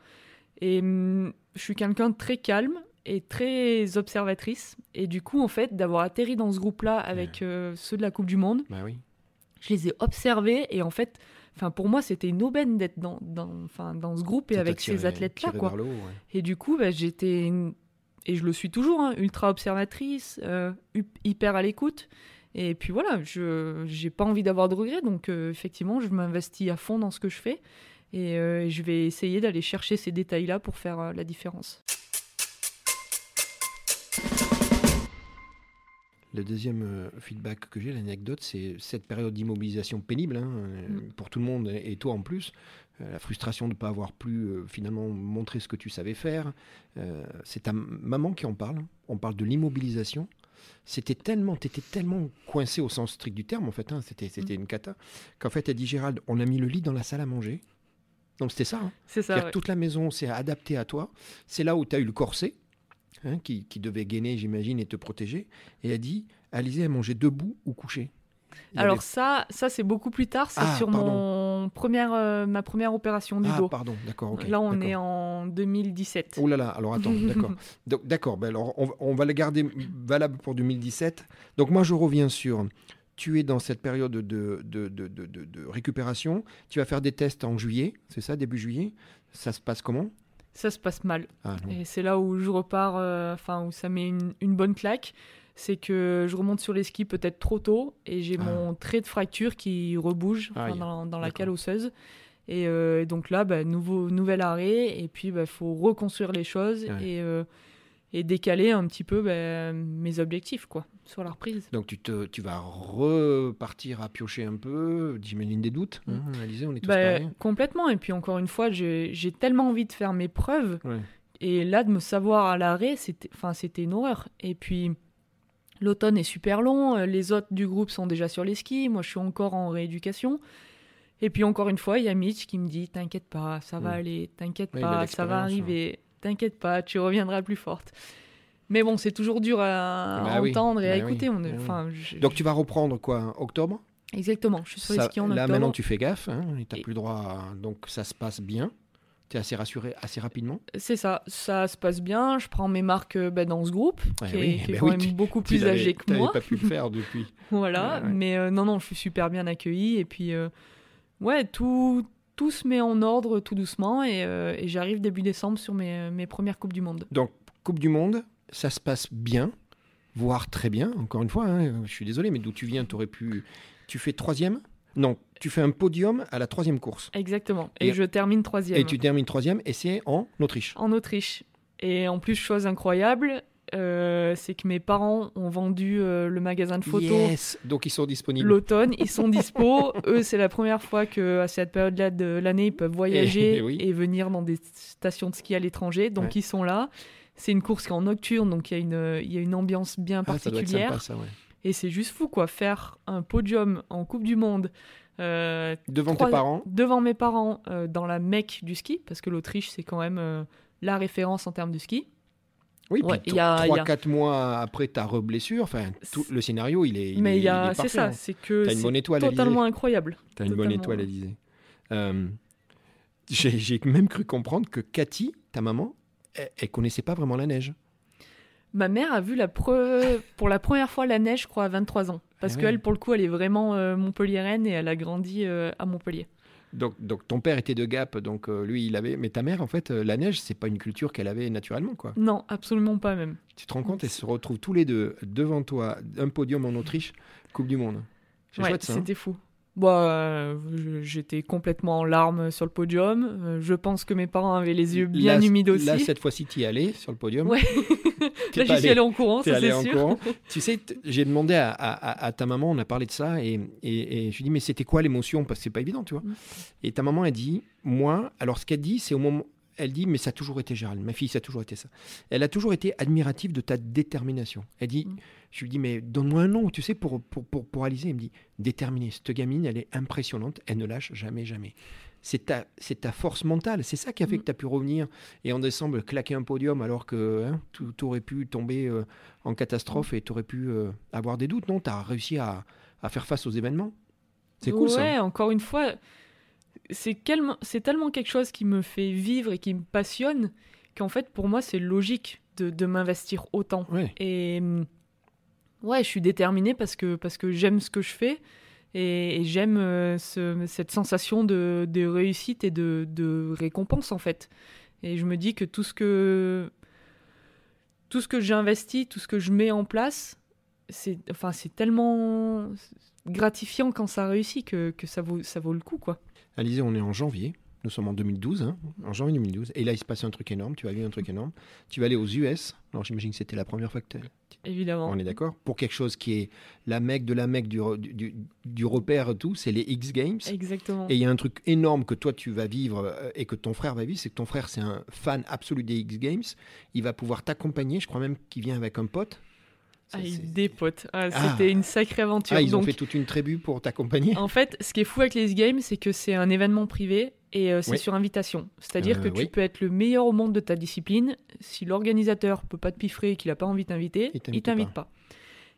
Et hum, je suis quelqu'un de très calme et très observatrice. Et du coup, en fait, d'avoir atterri dans ce groupe-là avec euh, ceux de la Coupe du Monde, bah oui. Je les ai observés. Et en fait Enfin, pour moi, c'était une aubaine d'être dans, dans, enfin, dans ce groupe et avec ces athlètes-là. Quoi. Et du coup, bah, j'étais, et je le suis toujours, hein, ultra observatrice, euh, hyper à l'écoute. Et puis voilà, je n'ai pas envie d'avoir de regrets. Donc, euh, effectivement, je m'investis à fond dans ce que je fais. Et euh, je vais essayer d'aller chercher ces détails-là pour faire la différence. Le deuxième euh, feedback que j'ai, l'anecdote, c'est cette période d'immobilisation pénible hein, euh, mm. pour tout le monde et toi en plus. Euh, la frustration de ne pas avoir pu finalement montrer ce que tu savais faire. c'est ta maman qui en parle. On parle de l'immobilisation. C'était tellement, étais tellement coincé au sens strict du terme en fait. Hein, c'était, c'était mm. une cata. Qu'en fait, elle dit Gérald, on a mis le lit dans la salle à manger. Donc c'était ça. Hein. C'est ça. Toute la maison s'est adaptée à toi. C'est là où tu as eu le corset. Hein, qui, devait gainer, j'imagine, et te protéger. Et elle dit Alizé, elle mangeait debout ou couché Alors, ça, ça c'est beaucoup plus tard. C'est ah, sur mon première, euh, ma première opération du ah, dos. pardon, d'accord. Là, on est en 2017. Oh là là, alors attends, d'accord. d'accord, ben alors on, va la garder valable pour 2017. Donc, moi, je reviens sur tu es dans cette période de, de, de, de, récupération. Tu vas faire des tests en juillet, c'est ça, début juillet? Ça se passe comment? Ça se passe mal. Ah, et c'est là où je repars, euh, enfin, où ça met une, bonne claque. C'est que je remonte sur les skis peut-être trop tôt et j'ai ah. mon trait de fracture qui rebouge dans, la cale osseuse. Et euh, donc là, bah, nouveau, nouvel arrêt, et puis il bah, faut reconstruire les choses. Et, euh, et décaler un petit peu ben, mes objectifs quoi sur la reprise. Donc tu, te, tu vas repartir à piocher un peu, j'imagine des doutes, hein, mm. on est tous ben, Complètement, et puis encore une fois, j'ai tellement envie de faire mes preuves, et là de me savoir à l'arrêt, c'était une horreur. Et puis l'automne est super long, euh, les autres du groupe sont déjà sur les skis, moi je suis encore en rééducation. Et puis encore une fois, il y a Mitch qui me dit T'inquiète pas, ça va mm. aller, t'inquiète pas, ça va arriver t'inquiète pas, tu reviendras plus forte. Mais bon, c'est toujours dur à, bah entendre et à bah écouter. On bah Donc tu vas reprendre quoi, octobre? Exactement, je suis sur les skis en octobre. Là maintenant tu fais gaffe, hein, tu n'as plus le droit, donc ça se passe bien. Tu es assez rassuré assez rapidement? C'est ça, ça se passe bien. Je prends mes marques euh, dans ce groupe, qui est, quand même beaucoup plus âgé que moi. Tu pas pu le faire depuis. voilà, mais euh, non, non, je suis super bien accueilli. Et puis, euh, ouais, tout, tout se met en ordre tout doucement et, euh, j'arrive début décembre sur mes, mes, premières Coupes du Monde. Donc, Coupe du Monde, ça se passe bien, voire très bien. Encore une fois, hein, je suis désolé, mais d'où tu viens, tu aurais pu. Tu fais troisième? Non, tu fais un podium à la troisième course. Exactement. Et, et je termine troisième. Et tu termines troisième, et c'est en Autriche. En Autriche. Et en plus, chose incroyable, euh, c'est que mes parents ont vendu euh, le magasin de photos. Yes Donc ils sont disponibles. L'automne, ils sont dispo. Eux, c'est la première fois que à cette période-là de l'année, ils peuvent voyager et, venir dans des stations de ski à l'étranger. Donc ils sont là. C'est une course qui est en nocturne, donc il y, a une, il y a une ambiance bien ah, particulière. Et c'est juste fou, quoi. Faire un podium en Coupe du Monde. Euh, devant tes parents Devant mes parents, dans la mecque du ski, parce que l'Autriche, c'est quand même la référence en termes de ski. Oui, puis 3-4 mois après ta reblessure, enfin, tout le scénario, il est. Mais c'est ça, hein. c'est que c'est totalement incroyable. T'as une bonne étoile, Alizé. Euh, J'ai même cru comprendre que Cathy, ta maman, elle, elle, connaissait pas vraiment la neige. Ma mère a vu la pour la première fois la neige, je crois, à 23 ans. Parce ah qu'elle, pour le coup, elle est vraiment euh, montpelliéraine et elle a grandi euh, à Montpellier. Donc, donc, ton père était de Gap, donc euh, lui il avait. Mais ta mère, en fait, euh, la neige, c'est pas une culture qu'elle avait naturellement, quoi. Non, absolument pas même. Tu te rends compte, elles se retrouvent tous les deux devant toi, un podium en Autriche, Coupe du Monde. Ouais, hein. c'était fou. Bah, j'étais complètement en larmes sur le podium. Euh, je pense que mes parents avaient les yeux bien humides aussi. Là, cette fois-ci, tu y allais sur le podium. Ouais. là, j'y suis allé en courant, ça c'est sûr. tu sais, j'ai demandé à, ta maman, on a parlé de ça, et, et, je lui ai dit, mais c'était quoi l'émotion? Parce que c'est pas évident, tu vois. Mm. Et ta maman a dit, moi, alors ce qu'elle dit, c'est au moment, elle dit, mais ça a toujours été Gérald, ma fille, ça a toujours été ça. Elle a toujours été admirative de ta détermination. Elle dit, mm. je lui dis, mais donne-moi un nom, tu sais, pour, pour, pour, pour Elle me dit, déterminée, cette gamine, elle est impressionnante, elle ne lâche jamais, jamais. C'est ta, c'est ta force mentale, c'est ça qui a fait mm. que tu as pu revenir et en décembre claquer un podium alors que hein, tout, aurait pu tomber euh, en catastrophe et tu aurais pu euh, avoir des doutes. Non, tu as réussi à, à, faire face aux événements. C'est cool ouais, encore une fois, c'est tellement quelque chose qui me fait vivre et qui me passionne qu'en fait, pour moi, c'est logique de, m'investir autant. Et ouais, je suis déterminée parce que, parce que j'aime ce que je fais et, j'aime euh, cette sensation de, réussite et de, récompense, en fait. Et je me dis que tout ce que, tout ce que j'investis, tout ce que je mets en place, c'est enfin, tellement gratifiant quand ça réussit que, que ça, vaut, ça vaut le coup, quoi. Alizé, on est en janvier. Nous sommes en 2012, hein, en janvier 2012. Et là, il se passe un truc énorme. Tu vas vivre un truc énorme. Tu vas aller aux US. Alors, j'imagine que c'était la première fois que tu. Évidemment. On est d'accord Pour quelque chose qui est la mecque de la mecque du, du, du, repère, tout, c'est les X Games. Exactement. Et il y a un truc énorme que toi, tu vas vivre euh, et que ton frère va vivre c'est que ton frère, c'est un fan absolu des X Games. Il va pouvoir t'accompagner. Je crois même qu'il vient avec un pote. Avec des potes. Ah, ah. C'était une sacrée aventure. Ah, ils ont fait toute une tribu pour t'accompagner En fait, ce qui est fou avec les Games, c'est que c'est un événement privé et euh, c'est sur invitation. C'est-à-dire euh, que tu peux être le meilleur au monde de ta discipline. Si l'organisateur peut pas te piffrer et qu'il a pas envie de t'inviter, il t'invite pas.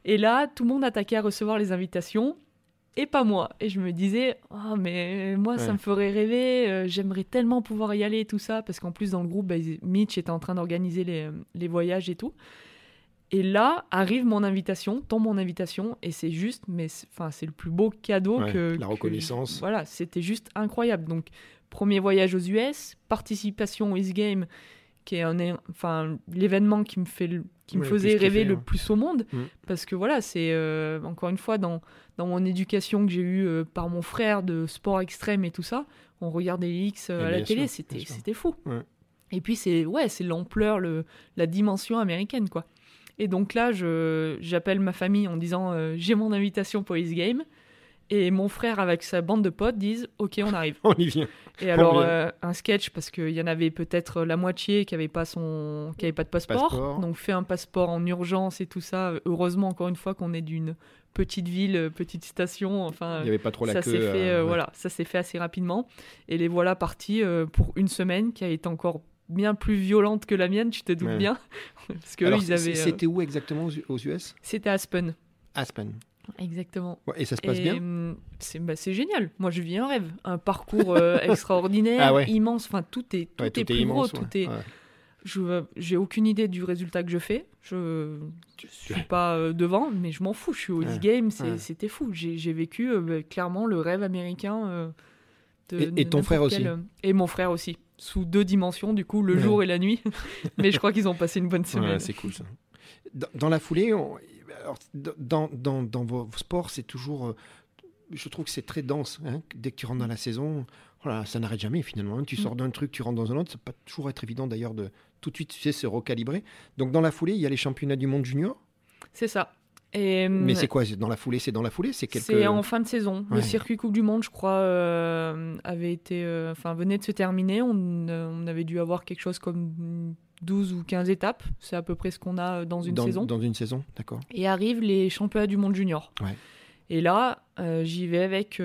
Et là, tout le monde attaquait à recevoir les invitations et pas moi. Et je me disais, oh, mais moi, ça me ferait rêver, euh, j'aimerais tellement pouvoir y aller et tout ça, parce qu'en plus, dans le groupe, bah, Mitch était en train d'organiser les, les, voyages et tout. Et là arrive mon invitation, tombe mon invitation, et c'est juste, mais enfin c'est le plus beau cadeau que la reconnaissance. voilà, c'était juste incroyable. Donc premier voyage aux US, participation au East Game, qui est un, enfin l'événement qui me fait, qui me faisait rêver le plus au monde, mm. parce que voilà, c'est euh, encore une fois dans dans mon éducation que j'ai eue euh, par mon frère de sport extrême et tout ça, on regardait X euh, à la télé, c'était c'était fou. Et puis c'est ouais, c'est l'ampleur, la dimension américaine quoi. Et donc là, j'appelle ma famille en disant euh, j'ai mon invitation pour East Game. Et mon frère avec sa bande de potes disent ok on arrive. on y vient. Et alors euh, un sketch parce qu'il y en avait peut-être la moitié qui n'avait pas son qui avait pas de passeport. Donc fait un passeport en urgence et tout ça. Heureusement encore une fois qu'on est d'une petite ville, petite station. Enfin, il n'y avait pas trop la ça. S'est fait, euh, voilà, ça s'est fait assez rapidement. Et les voilà partis pour une semaine qui a été encore bien plus violente que la mienne, tu te doutes bien. Parce que ils avaient. C'était où exactement aux US C'était Aspen. Aspen. Exactement. et ça se passe bien? hum, bah, C'est génial. Moi, je vis un rêve. Un parcours euh, extraordinaire, ah immense. Enfin, tout est, tout, est, plus gros. Tout est... Je j'ai aucune idée du résultat que je fais. Je ne suis pas euh, devant, mais je m'en fous. Je suis au e-game, c'était fou. J'ai vécu euh, bah, clairement le rêve américain. de, et, ton frère aussi? Et mon frère aussi sous deux dimensions, du coup, le jour et la nuit. Mais je crois qu'ils ont passé une bonne semaine. c'est cool ça. Dans, la foulée, dans, dans, dans, vos sports, c'est toujours. Euh, je trouve que c'est très dense. Hein, dès que tu rentres dans la saison, voilà, ça n'arrête jamais finalement. Hein. Tu sors d'un truc, tu rentres dans un autre. Ça peut pas toujours être évident d'ailleurs de tout de suite, tu sais, se recalibrer. Donc dans la foulée, il y a les championnats du monde junior. C'est ça. Mais c'est quoi? Dans la foulée C'est dans la foulée? C'est quelques... en fin de saison. Le circuit Coupe du Monde, je crois, euh, avait été, euh, enfin, venait de se terminer. On, euh, on, avait dû avoir quelque chose comme 12 ou 15 étapes. C'est à peu près ce qu'on a dans une saison. Dans une saison, d'accord. Et arrivent les championnats du monde junior. Et là, j'y vais avec.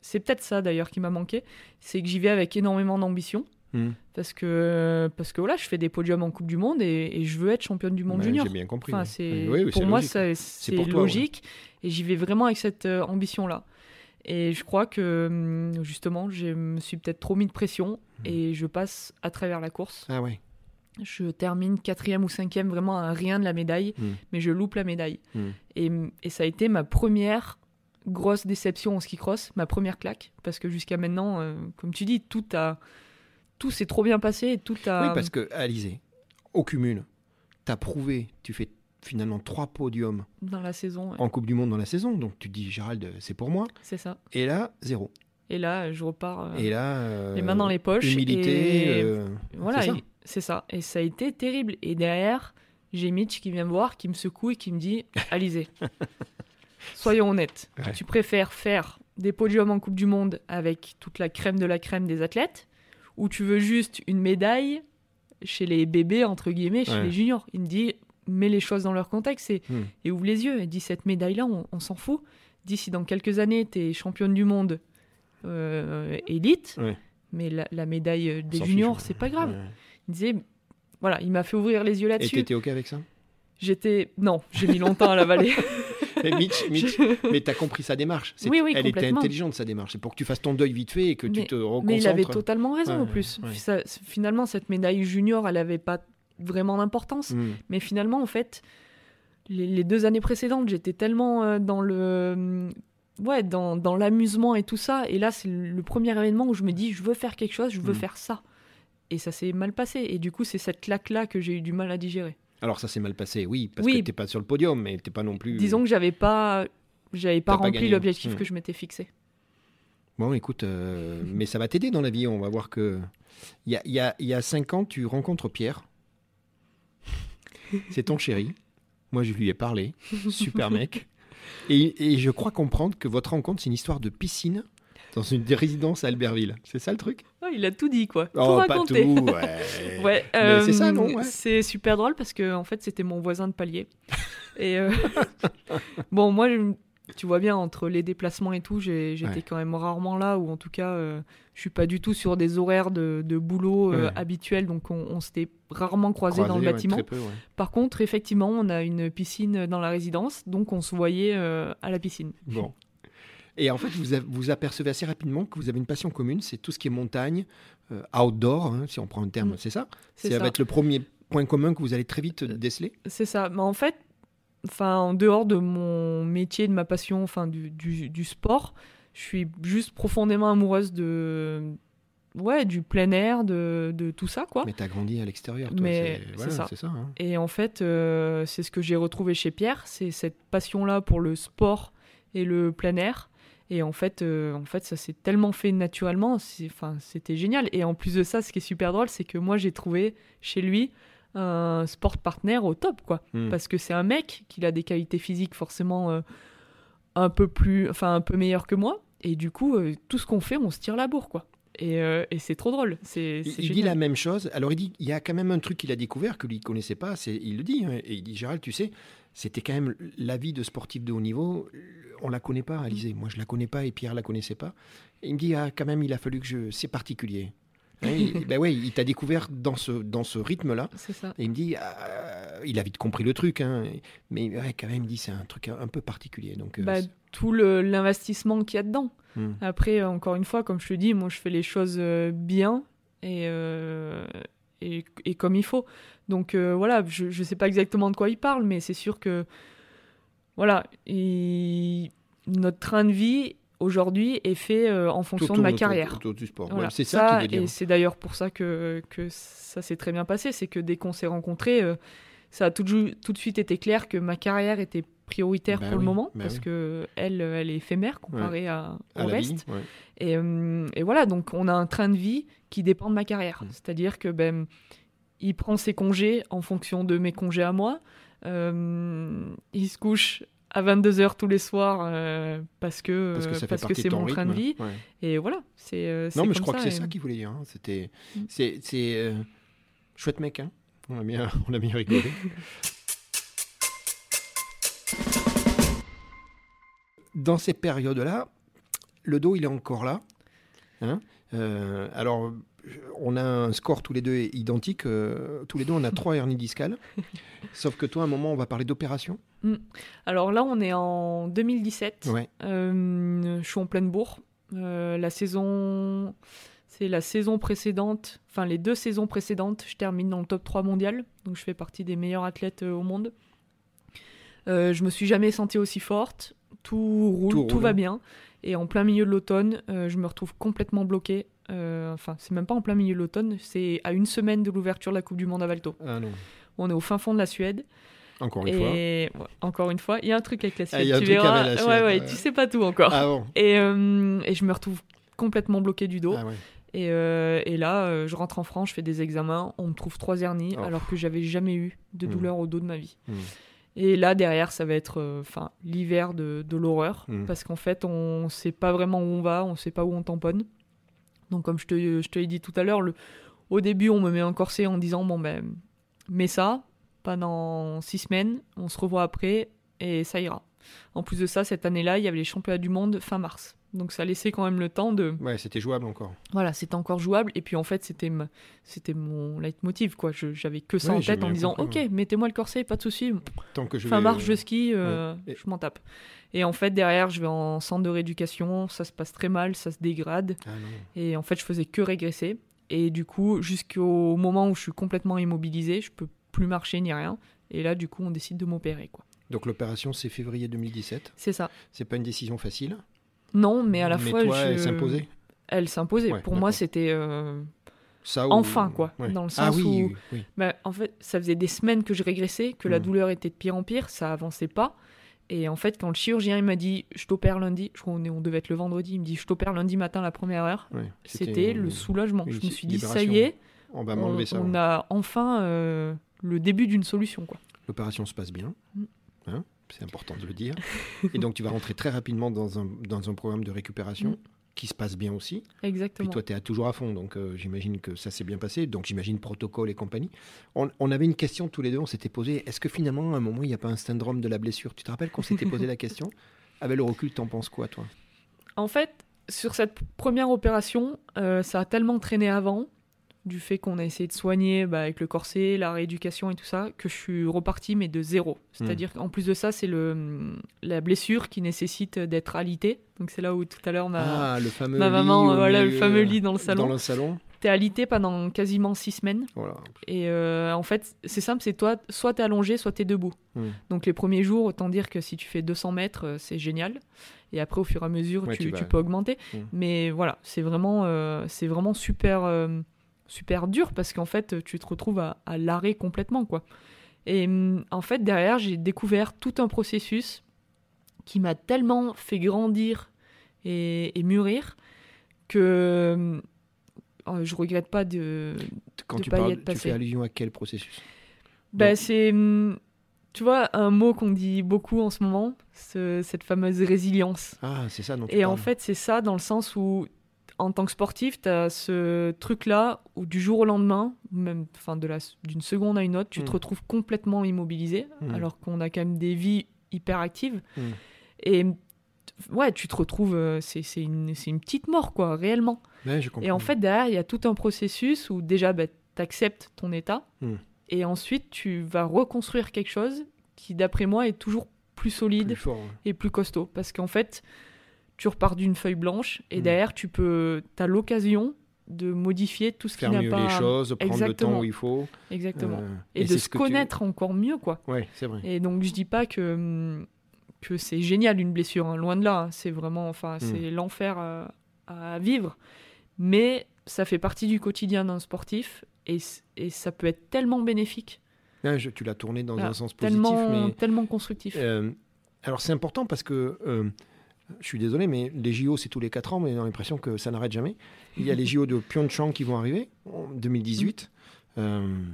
c'est peut-être ça d'ailleurs qui m'a manqué. C'est que j'y vais avec énormément d'ambition. Hmm. Parce que, parce que voilà, je fais des podiums en Coupe du Monde et, je veux être championne du monde junior. J'ai bien compris. Enfin, pour moi, c'est logique. Et j'y vais vraiment avec cette euh, ambition-là. Et je crois que hum, justement, je me suis peut-être trop mis de pression hmm. et je passe à travers la course. Ah ouais. Je termine quatrième ou cinquième, vraiment à rien de la médaille, hmm. mais je loupe la médaille. Et, et, ça a été ma première grosse déception en ski cross, ma première claque, parce que jusqu'à maintenant, euh, comme tu dis, tout a tout s'est trop bien passé et tout a. Oui, parce que, Alizé, au cumul, as prouvé, tu fais finalement trois podiums. Dans la saison. En Coupe du Monde dans la saison. Donc tu dis, Gérald, c'est pour moi. C'est ça. Et là, zéro. Et là, je repars. Euh, et là. Euh, les mains dans les poches. Humilité. Euh, voilà, c'est ça. Et ça a été terrible. Et derrière, j'ai Mitch qui vient me voir, qui me secoue et qui me dit Alizé, soyons honnêtes. Tu préfères faire des podiums en Coupe du Monde avec toute la crème de la crème des athlètes ou tu veux juste une médaille chez les bébés, entre guillemets, chez les juniors. Il me dit, mets les choses dans leur contexte et, hmm. et ouvre les yeux. Il dit, cette médaille-là, on, s'en fout. Dit, si dans quelques années, tu es championne du monde euh, élite, mais la, médaille des juniors, c'est pas grave. Il disait, voilà, il m'a fait ouvrir les yeux là-dessus. Et t'étais OK avec ça? J'étais. Non, j'ai mis longtemps à l'avaler. mais Mitch, Mitch mais t'as compris sa démarche. Oui, oui, Elle était intelligente, sa démarche. C'est pour que tu fasses ton deuil vite fait et que tu te reconcentres. Mais il avait totalement raison en plus. finalement, cette médaille junior, elle n'avait pas vraiment d'importance. Hmm. Mais finalement, en fait, les, deux années précédentes, j'étais tellement euh, dans le. Ouais, dans, dans l'amusement et tout ça. Et là, c'est le premier événement où je me dis, je veux faire quelque chose, je veux hmm. faire ça. Et ça s'est mal passé. Et du coup, c'est cette claque-là que j'ai eu du mal à digérer. Alors ça s'est mal passé, oui, parce que tu pas sur le podium, mais tu pas non plus. Disons que j'avais pas, j'avais pas rempli l'objectif hmm. que je m'étais fixé. Bon, écoute, euh, mais ça va t'aider dans la vie. On va voir que il y a, y, a, y a cinq ans, tu rencontres Pierre. C'est ton chéri. Moi, je lui ai parlé. Super mec. Et, et je crois comprendre que votre rencontre, c'est une histoire de piscine dans une résidence à Albertville. C'est ça le truc? Oh, Il a tout dit, quoi. Oh, tout raconté. Pas tout, ouais. ouais euh, c'est ça, non C'est super drôle parce que, en fait, c'était mon voisin de palier. et euh, bon, moi, tu vois bien, entre les déplacements et tout, j'étais quand même rarement là, ou en tout cas, euh, je suis pas du tout sur des horaires de, de boulot habituels, donc on, s'était rarement croisés dans le bâtiment. Par contre, effectivement, on a une piscine dans la résidence, donc on se voyait à la piscine. Bon, et en fait, vous, vous apercevez assez rapidement que vous avez une passion commune, c'est tout ce qui est montagne, euh, outdoor, hein, si on prend un terme, mm. c'est ça Ça va être le premier point commun que vous allez très vite euh, déceler C'est ça. Mais en fait, enfin, en dehors de mon métier, de ma passion, enfin, du, du, sport, je suis juste profondément amoureuse de, ouais, du plein air, de, de tout ça, quoi. Mais t'as grandi à l'extérieur, toi. Mais c'est ça. ça hein. Et en fait, euh, c'est ce que j'ai retrouvé chez Pierre, c'est cette passion-là pour le sport et le plein air. Et en fait, en fait ça s'est tellement fait naturellement, c'était génial. Et en plus de ça, ce qui est super drôle, c'est que moi, j'ai trouvé chez lui un sport partner au top, quoi. Hmm. Parce que c'est un mec qui a des qualités physiques forcément un peu plus, enfin, un peu meilleures que moi. Et du coup, tout ce qu'on fait, on se tire la bourre, quoi. Euh, et, c'est trop drôle. C'est, il, dit la même chose. Alors il dit, il y a quand même un truc qu'il a découvert que lui connaissait pas. C'est, il le dit. Hein, et il dit, Gérald, tu sais, c'était quand même la vie de sportif de haut niveau. On la connaît pas, Alizé. Moi, je la connais pas et Pierre la connaissait pas. Et il me dit, ah, quand même, il a fallu que je. C'est particulier. Il, ben ouais, il t'a découvert dans ce, dans ce rythme-là. C'est ça. Et il me dit, ah, il a vite compris le truc, hein, mais quand même, il me dit, c'est un truc un, peu particulier. Donc, euh, bah, tout l'investissement qu'il y a dedans. Hmm. Après, encore une fois, comme je te dis, moi je fais les choses euh, bien et, euh, et, et, comme il faut. Donc euh, voilà, je ne sais pas exactement de quoi il parle, mais c'est sûr que voilà, notre train de vie aujourd'hui est fait en fonction de ma carrière. c'est ça, Et c'est d'ailleurs pour ça que, que ça s'est très bien passé, c'est que dès qu'on s'est rencontrés, ça a tout, tout, de suite été clair que ma carrière était prioritaire bah pour le moment bah parce que elle, elle est éphémère comparée à, au reste. et, euh, et, voilà, donc on a un train de vie qui dépend de ma carrière. Mm. C'est-à-dire que ben, il prend ses congés en fonction de mes congés à moi. Euh, il se couche à 22h tous les soirs euh, parce que parce que, c'est mon train de vie. Et voilà, c'est Non, mais je crois que c'est ça qu'il voulait dire. Hein. C'était mm. c'est chouette mec. Hein. On a bien on a bien rigolé. dans ces périodes-là, le dos, il est encore là. Hein. Euh, alors, on a un score tous les deux identique. Euh, tous les deux, on a trois hernies discales. Sauf que toi, à un moment, on va parler d'opération. Mm. Alors là, on est en 2017. Ouais. Euh, je suis en pleine bourre. la saison, c'est la saison précédente, enfin les deux saisons précédentes, je termine dans le top 3 mondial. Donc je fais partie des meilleurs athlètes au monde. je me suis jamais sentie aussi forte tout roule, tout, va bien. Et en plein milieu de l'automne, euh, je me retrouve complètement bloqué. Euh, enfin, c'est même pas en plein milieu de l'automne, c'est à une semaine de l'ouverture de la Coupe du Monde à Valto. Ah non. On est au fin fond de la Suède. Encore une et... fois. encore une fois, il y a un truc avec la ah, Suède. tu verras. ouais, ouais, tu sais pas tout encore. Ah bon. et, euh, et, je me retrouve complètement bloqué du dos. Ah ouais. Et, et, là, je rentre en France, je fais des examens, on me trouve trois hernies, oh. alors que j'avais jamais eu de hmm. douleur au dos de ma vie. Hmm. Et là, derrière, ça va être euh, l'hiver de, de l'horreur, mm. parce qu'en fait, on ne sait pas vraiment où on va, on ne sait pas où on tamponne. Donc, comme je te, je te l'ai dit tout à l'heure, au début, on me met un corset en disant Bon, ben, mets ça pendant six semaines, on se revoit après, et ça ira. En plus de ça, cette année-là, il y avait les championnats du monde fin mars. Donc ça laissait quand même le temps de. Ouais, c'était jouable encore. Voilà, c'était encore jouable. Et puis en fait, c'était c'était mon leitmotiv quoi. J'avais que ça en tête en disant, ok, mettez-moi le corset, pas de souci. Tant que je fin mars, je skie, euh, je m'en tape. Et en fait, derrière, je vais en centre de rééducation, ça se passe très mal, ça se dégrade. Ah et en fait, je faisais que régresser. Et du coup, jusqu'au moment où je suis complètement immobilisé, je peux plus marcher ni rien. Et là, du coup, on décide de m'opérer quoi. Donc l'opération, c'est février 2017. C'est ça. C'est pas une décision facile. Non, mais à la mais fois. Toi, Elle s'imposait Elle s'imposait. Pour moi, c'était. Euh, ça Enfin, quoi. Dans le ah sens où. Bah, en fait, ça faisait des semaines que je régressais, que la hmm. douleur était de pire en pire, ça avançait pas. Et en fait, quand le chirurgien il m'a dit je t'opère lundi, je crois qu'on on devait être le vendredi, il me dit je t'opère lundi matin la première heure, c'était le soulagement. Je me suis dit ça y est, on, va on, ça, on a enfin euh, le début d'une solution. quoi. L'opération se passe bien. Hmm. Hein c'est important de le dire. et donc tu vas rentrer très rapidement dans un, dans un programme de récupération. Mm. qui se passe bien aussi. Exactement. Puis toi, tu es toujours à fond, donc euh, j'imagine que ça s'est bien passé. Donc j'imagine protocole et compagnie. On, on, avait une question tous les deux, on s'était posé, est-ce que finalement, à un moment, il n'y a pas un syndrome de la blessure? Tu te rappelles qu'on s'était posé la question? Avec le recul, t'en penses quoi, toi? En fait, sur cette première opération, euh, ça a tellement traîné avant du fait qu'on a essayé de soigner bah, avec le corset, la rééducation et tout ça, que je suis reparti mais de zéro. C'est-à-dire hmm. qu'en plus de ça, c'est le la blessure qui nécessite d'être alité. Donc c'est là où tout à l'heure ma, ah, le fameux ma maman, voilà, le fameux lit dans le salon. Dans le salon. T'es alité pendant quasiment six semaines. Voilà. Et euh, en fait, c'est simple, c'est toi, soit t'es allongé, soit t'es debout. Hmm. Donc les premiers jours, autant dire que si tu fais 200 mètres, euh, c'est génial. Et après, au fur et à mesure, tu, tu, peux augmenter. Hmm. Mais voilà, c'est vraiment, euh, c'est vraiment super super dur parce qu'en fait, tu te retrouves à, l'arrêt complètement, quoi. Et mm, en fait, derrière, j'ai découvert tout un processus qui m'a tellement fait grandir et, mûrir que oh, je regrette pas de quand tu parles, tu fais allusion à quel processus? Bah, c'est tu vois un mot qu'on dit beaucoup en ce moment cette fameuse résilience. Ah c'est ça et en fait c'est ça dans le sens où en tant que sportif, tu as ce truc-là où du jour au lendemain, même enfin d'une seconde à une autre, tu te mm. retrouves complètement immobilisé, mm. alors qu'on a quand même des vies hyper actives. Mm. Et ouais, tu te retrouves, euh, c'est une, une, petite mort, quoi, réellement. et en fait, derrière, il y a tout un processus où déjà, bah, tu acceptes ton état, et ensuite, tu vas reconstruire quelque chose qui, d'après moi, est toujours plus solide et plus costaud. Parce qu'en fait, tu repars d'une feuille blanche et hmm. derrière, tu peux, as l'occasion de modifier tout ce qui n'a pas. les choses, prendre le temps où il faut. Exactement. Euh, et, de se connaître encore mieux, quoi. Ouais, c'est vrai. Et donc, je dis pas que, que c'est génial une blessure, hein. loin de là. Hein. C'est vraiment, enfin, hmm. c'est l'enfer à, vivre. Mais ça fait partie du quotidien d'un sportif et, et, ça peut être tellement bénéfique. tu l'as tourné dans un sens positif, tellement, mais tellement constructif. Euh, alors c'est important parce que euh, je suis désolé, mais les JO, c'est tous les 4 ans, mais j'ai l'impression que ça n'arrête jamais. Il y a les JO de Pyeongchang qui vont arriver en 2018. Mm. Euh,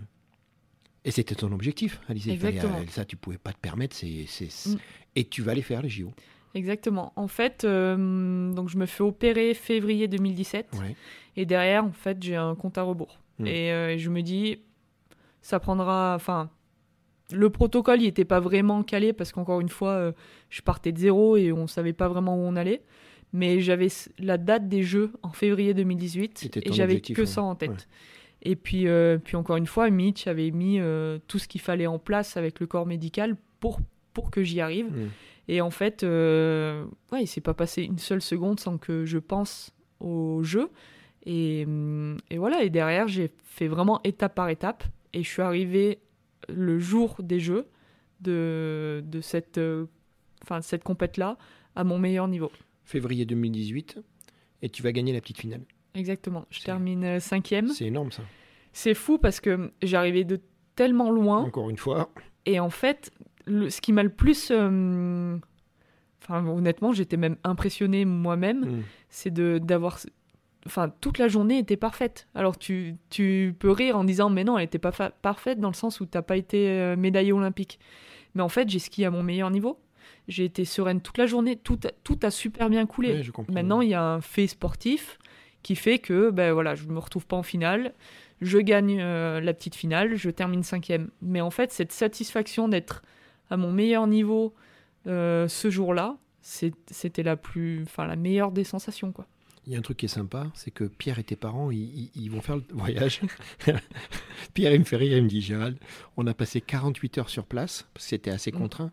et c'était ton objectif, Alizé. Exactement. Ça, tu pouvais pas te permettre. Mm. Et tu vas les faire, les JO. Exactement. En fait, euh, donc je me fais opérer février 2017. Et derrière, en fait, j'ai un compte à rebours. Mm. Et euh, je me dis, ça prendra. Enfin, le protocole, il n'était pas vraiment calé parce qu'encore une fois, euh, je partais de zéro et on ne savait pas vraiment où on allait. Mais j'avais la date des Jeux en février 2018 et j'avais que ça en tête. Et puis, euh, puis encore une fois, Mitch avait mis euh, tout ce qu'il fallait en place avec le corps médical pour, pour que j'y arrive. Mm. Et en fait, ouais, il s'est pas passé une seule seconde sans que je pense au jeu. Et, et voilà, et derrière, j'ai fait vraiment étape par étape. Et je suis arrivé le jour des Jeux de, de cette, euh, cette compète-là à mon meilleur niveau. Février 2018, et tu vas gagner la petite finale. Exactement, je termine euh, cinquième. C'est énorme ça. C'est fou parce que j'arrivais de tellement loin. Encore une fois. Et en fait, ce qui m'a le plus... Euh, enfin, honnêtement, j'étais même impressionné moi-même, hmm. c'est d'avoir enfin toute la journée était parfaite. Alors tu, tu peux rire en disant mais non, elle était pas parfaite dans le sens où t'as pas été euh, médaillée olympique. Mais en fait, j'ai skié à mon meilleur niveau. J'ai été sereine toute la journée, tout, tout a super bien coulé. Maintenant, il y a un fait sportif qui fait que ben voilà, je me retrouve pas en finale, je gagne euh, la petite finale, je termine cinquième. Mais en fait, cette satisfaction d'être à mon meilleur niveau euh, ce jour-là, c'était la plus, enfin la meilleure des sensations quoi. Il y a un truc qui est sympa, c'est que Pierre et tes parents, ils, vont faire le voyage. Pierre, il me fait rire, il me dit Gérald, on a passé 48 heures sur place, parce que c'était assez mm. contraint.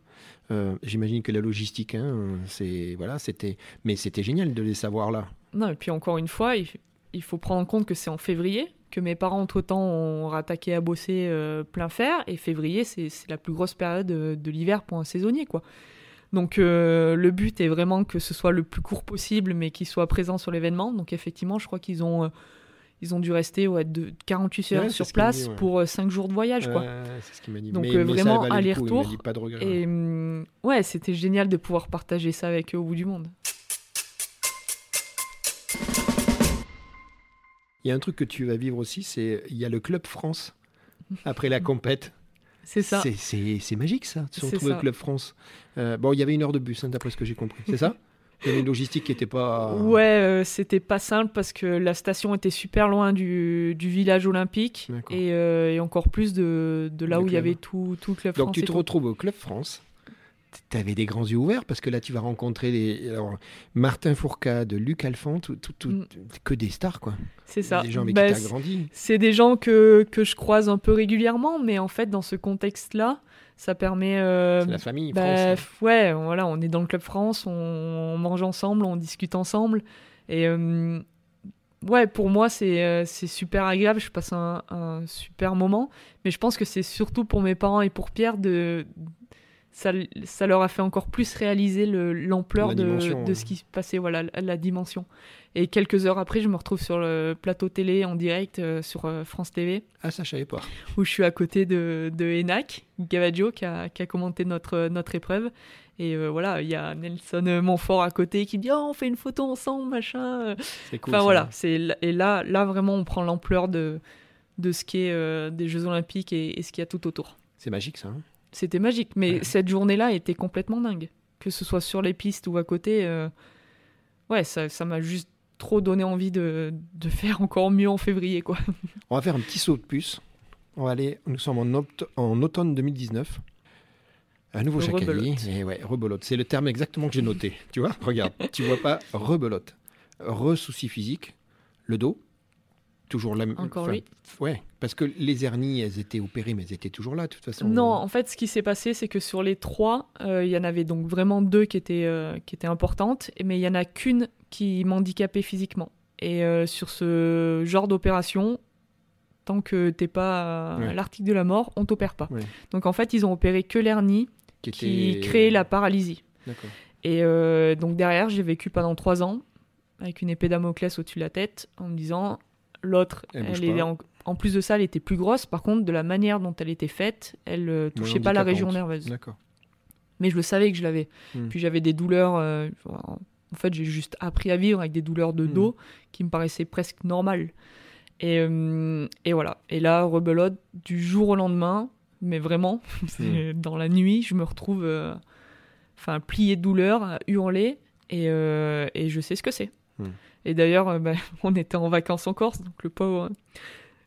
Euh, j'imagine que la logistique, hein, c'est voilà, c'était, mais c'était génial de les savoir là. Non, et puis encore une fois, il, faut prendre en compte que c'est en février, que mes parents, entre-temps, ont rattaqué à bosser euh, plein fer, et février, c'est la plus grosse période de, de l'hiver pour un saisonnier, quoi. Donc euh, le but est vraiment que ce soit le plus court possible, mais qu'il soit présent sur l'événement. Donc effectivement, je crois qu'ils ont, euh, ils ont dû rester ouais, de 48 heures sur place pour 5 euh, jours de voyage. Quoi. ce dit. Donc vraiment aller-retour. Et mm, ouais, c'était génial de pouvoir partager ça avec eux au bout du monde. Il y a un truc que tu vas vivre aussi, c'est il y a le Club France après la compète. C'est ça. C'est magique ça, de se retrouver au Club France. Euh, bon, il y avait une heure de bus, hein, d'après ce que j'ai compris. C'est ça? Il y avait une logistique qui n'était pas. Ouais, euh, c'était pas simple parce que la station était super loin du, du village olympique et, euh, et, encore plus de, de là où il y avait tout, tout le Club France. Donc tu te retrouves au Club France tu avais des grands yeux ouverts parce que là, tu vas rencontrer les, alors, Martin Fourcade, Luc Alphand, tout, tout, mm. que des stars, quoi. C'est ça. Des gens avec bah, qui grandi. C'est des gens que, que, je croise un peu régulièrement, mais en fait, dans ce contexte-là, ça permet. Euh, c'est la famille, bah, France. Ouais, voilà, on est dans le Club France, on, mange ensemble, on discute ensemble. Et. Euh, ouais, pour moi, c'est euh, super agréable. Je passe un, un, super moment. Mais je pense que c'est surtout pour mes parents et pour Pierre de, ça, ça, leur a fait encore plus réaliser l'ampleur de, de, ce qui se passait, voilà, la, dimension. Et quelques heures après, je me retrouve sur le plateau télé en direct euh, sur euh, France TV. Ah, ça, je savais pas. Où je suis à côté de, de Enac, Gavaggio, qui a, qui a, commenté notre, notre épreuve. Et euh, voilà, il y a Nelson Montfort à côté qui dit oh, on fait une photo ensemble, machin. C'est cool. Enfin voilà, et là, là, vraiment, on prend l'ampleur de, de ce qui est des Jeux Olympiques et, et ce qu'il y a tout autour. C'est magique, ça. Hein c'était magique. Mais cette journée-là était complètement dingue. Que ce soit sur les pistes ou à côté. Euh, ouais, ça m'a juste trop donné envie de, de, faire encore mieux en février. quoi. On va faire un petit saut de puce. On va aller, nous sommes en, en automne 2019. Un nouveau chacalier. Et ouais, rebelote. C'est le terme exactement que j'ai noté. tu vois Regarde, tu vois pas rebelote. Re-souci physique, le dos, toujours la même. Encore lui. Ouais, parce que les hernies, elles étaient opérées, mais elles étaient toujours là, de toute façon. Non, en fait, ce qui s'est passé, c'est que sur les trois, euh, il y en avait donc vraiment deux qui étaient, euh, qui étaient importantes, mais il y en a qu'une qui m'handicapait physiquement. Et euh, sur ce genre d'opération, tant que t'es pas à l'article de la mort, on t'opère pas. Donc en fait, ils ont opéré que l'hernie qui, qui créait la paralysie. Et donc derrière, j'ai vécu pendant trois ans avec une épée Damoclès au-dessus de la tête en me disant L'autre, elle, est en, plus de ça, elle était plus grosse. Par contre, de la manière dont elle était faite, elle ne euh, touchait pas la région nerveuse. D'accord. Mais je le savais que je l'avais. Hmm. Puis j'avais des douleurs. Euh, en fait, j'ai juste appris à vivre avec des douleurs de hmm. dos qui me paraissaient presque normales. Et, euh, et voilà. Et là, rebelote, du jour au lendemain, mais vraiment, hmm. dans la nuit, je me retrouve enfin plié de douleur, à hurler, et, et je sais ce que c'est. Et d'ailleurs, euh, bah, on était en vacances en Corse, donc le pauvre,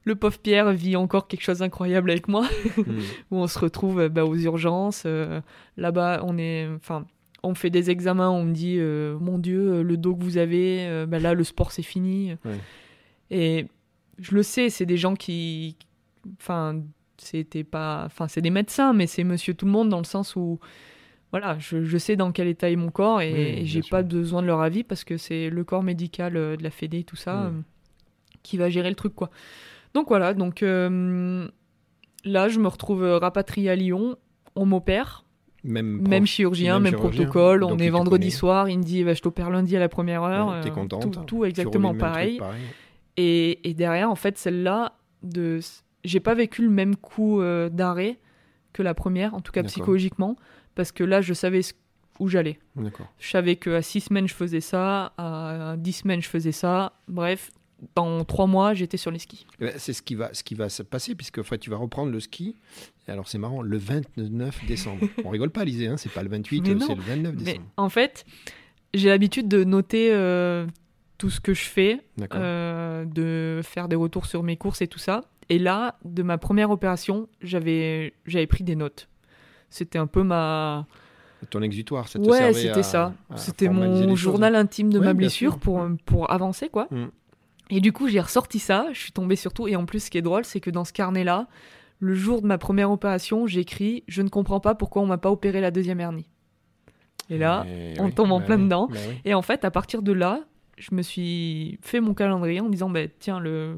le pauvre Pierre vit encore quelque chose d'incroyable avec moi, hmm. où on se retrouve bah, aux urgences. Euh, là-bas, on est, enfin, on fait des examens, on me dit, euh, mon Dieu, le dos que vous avez, bah, là, le sport, c'est fini. Et je le sais, c'est des gens qui, enfin, c'était pas, enfin, c'est des médecins, mais c'est Monsieur Tout le Monde dans le sens où voilà, je, sais dans quel état est mon corps et, j'ai pas besoin de leur avis parce que c'est le corps médical euh, de la Fédé tout ça euh, qui va gérer le truc quoi. Donc voilà, donc euh, là je me retrouve rapatrié à Lyon, on m'opère. Même, même, chirurgien, même, protocole. on est vendredi soir, il me dit bah, je t'opère lundi à la première heure. T'es contente. Tout, exactement pareil. Et, et, derrière, en fait, celle-là, de... j'ai pas vécu le même coup d'arrêt que la première, en tout cas psychologiquement parce que là, je savais où j'allais. Je savais qu'à six semaines, je faisais ça, à dix semaines, je faisais ça. Bref, dans trois mois, j'étais sur les skis. Eh ben, c'est ce qui va, ce qui va se passer, puisque tu vas reprendre le ski. Alors c'est marrant, le 29 décembre. On rigole pas, Lisée, hein, c'est pas le 28, c'est le 29 décembre. Mais en fait, j'ai l'habitude de noter euh, tout ce que je fais, euh, de faire des retours sur mes courses et tout ça. Et là, de ma première opération, j'avais pris des notes. C'était un peu ma. Ton exutoire, ça te Ouais, c'était ça. C'était mon journal intime de ma blessure pour, pour avancer, quoi. Mm. Et du coup, j'ai ressorti ça, je suis tombée sur tout. Et en plus, ce qui est drôle, c'est que dans ce carnet-là, le jour de ma première opération, j'écris Je ne comprends pas pourquoi on m'a pas opéré la deuxième hernie. Et là, on tombe en plein dedans. Et en fait, à partir de là, je me suis fait mon calendrier en disant bah, tiens, le,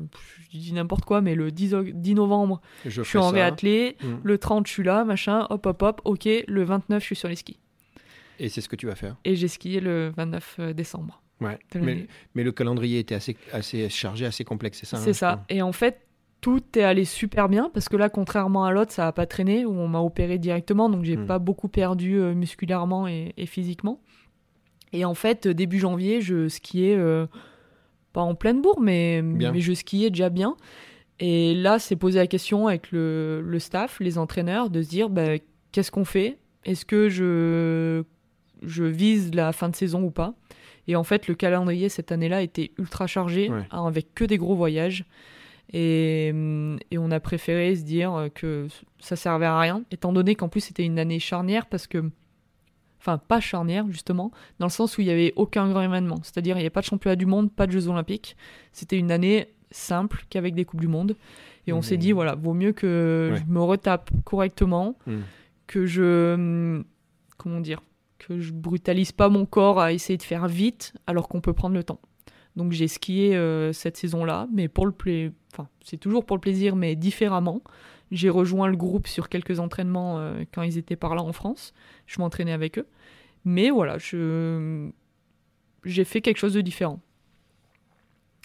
je dis n'importe quoi, mais le 10, 10 novembre, je, suis en réathlé, mm. le 30, je suis là, machin, hop, hop, hop, ok, le 29, je suis sur les skis. Et c'est ce que tu vas faire Et j'ai skié le 29 euh, décembre. Ouais. Mais, mais, le calendrier était assez, assez chargé, assez complexe, c'est ça C'est hein, ça. Et en fait, tout est allé super bien parce que là, contrairement à l'autre, ça n'a pas traîné, où on m'a opéré directement, donc j'ai n'ai mm. pas beaucoup perdu euh, musculairement et, et physiquement. Et en fait, début janvier, je skiais, euh, pas en pleine bourre, mais, mais je skiais déjà bien. Et là, c'est posé la question avec le, le, staff, les entraîneurs, de se dire bah, qu'est-ce qu'on fait? Est-ce que je, je vise la fin de saison ou pas? Et en fait, le calendrier cette année-là était ultra chargé, hein, avec que des gros voyages. Et, et, on a préféré se dire que ça servait à rien, étant donné qu'en plus c'était une année charnière parce que enfin pas charnière justement, dans le sens où il n'y avait aucun grand événement. C'est-à-dire il n'y avait pas de championnat du monde, pas de Jeux olympiques. C'était une année simple qu'avec des Coupes du Monde. Et on s'est dit, voilà, vaut mieux que je me retape correctement, hmm. que je... Hmm, comment dire que je brutalise pas mon corps à essayer de faire vite alors qu'on peut prendre le temps. Donc j'ai skié cette saison-là, mais pour le plaisir, enfin c'est toujours pour le plaisir, mais différemment. J'ai rejoint le groupe sur quelques entraînements quand ils étaient par là en France. Je m'entraînais avec eux. Mais voilà, je j'ai fait quelque chose de différent.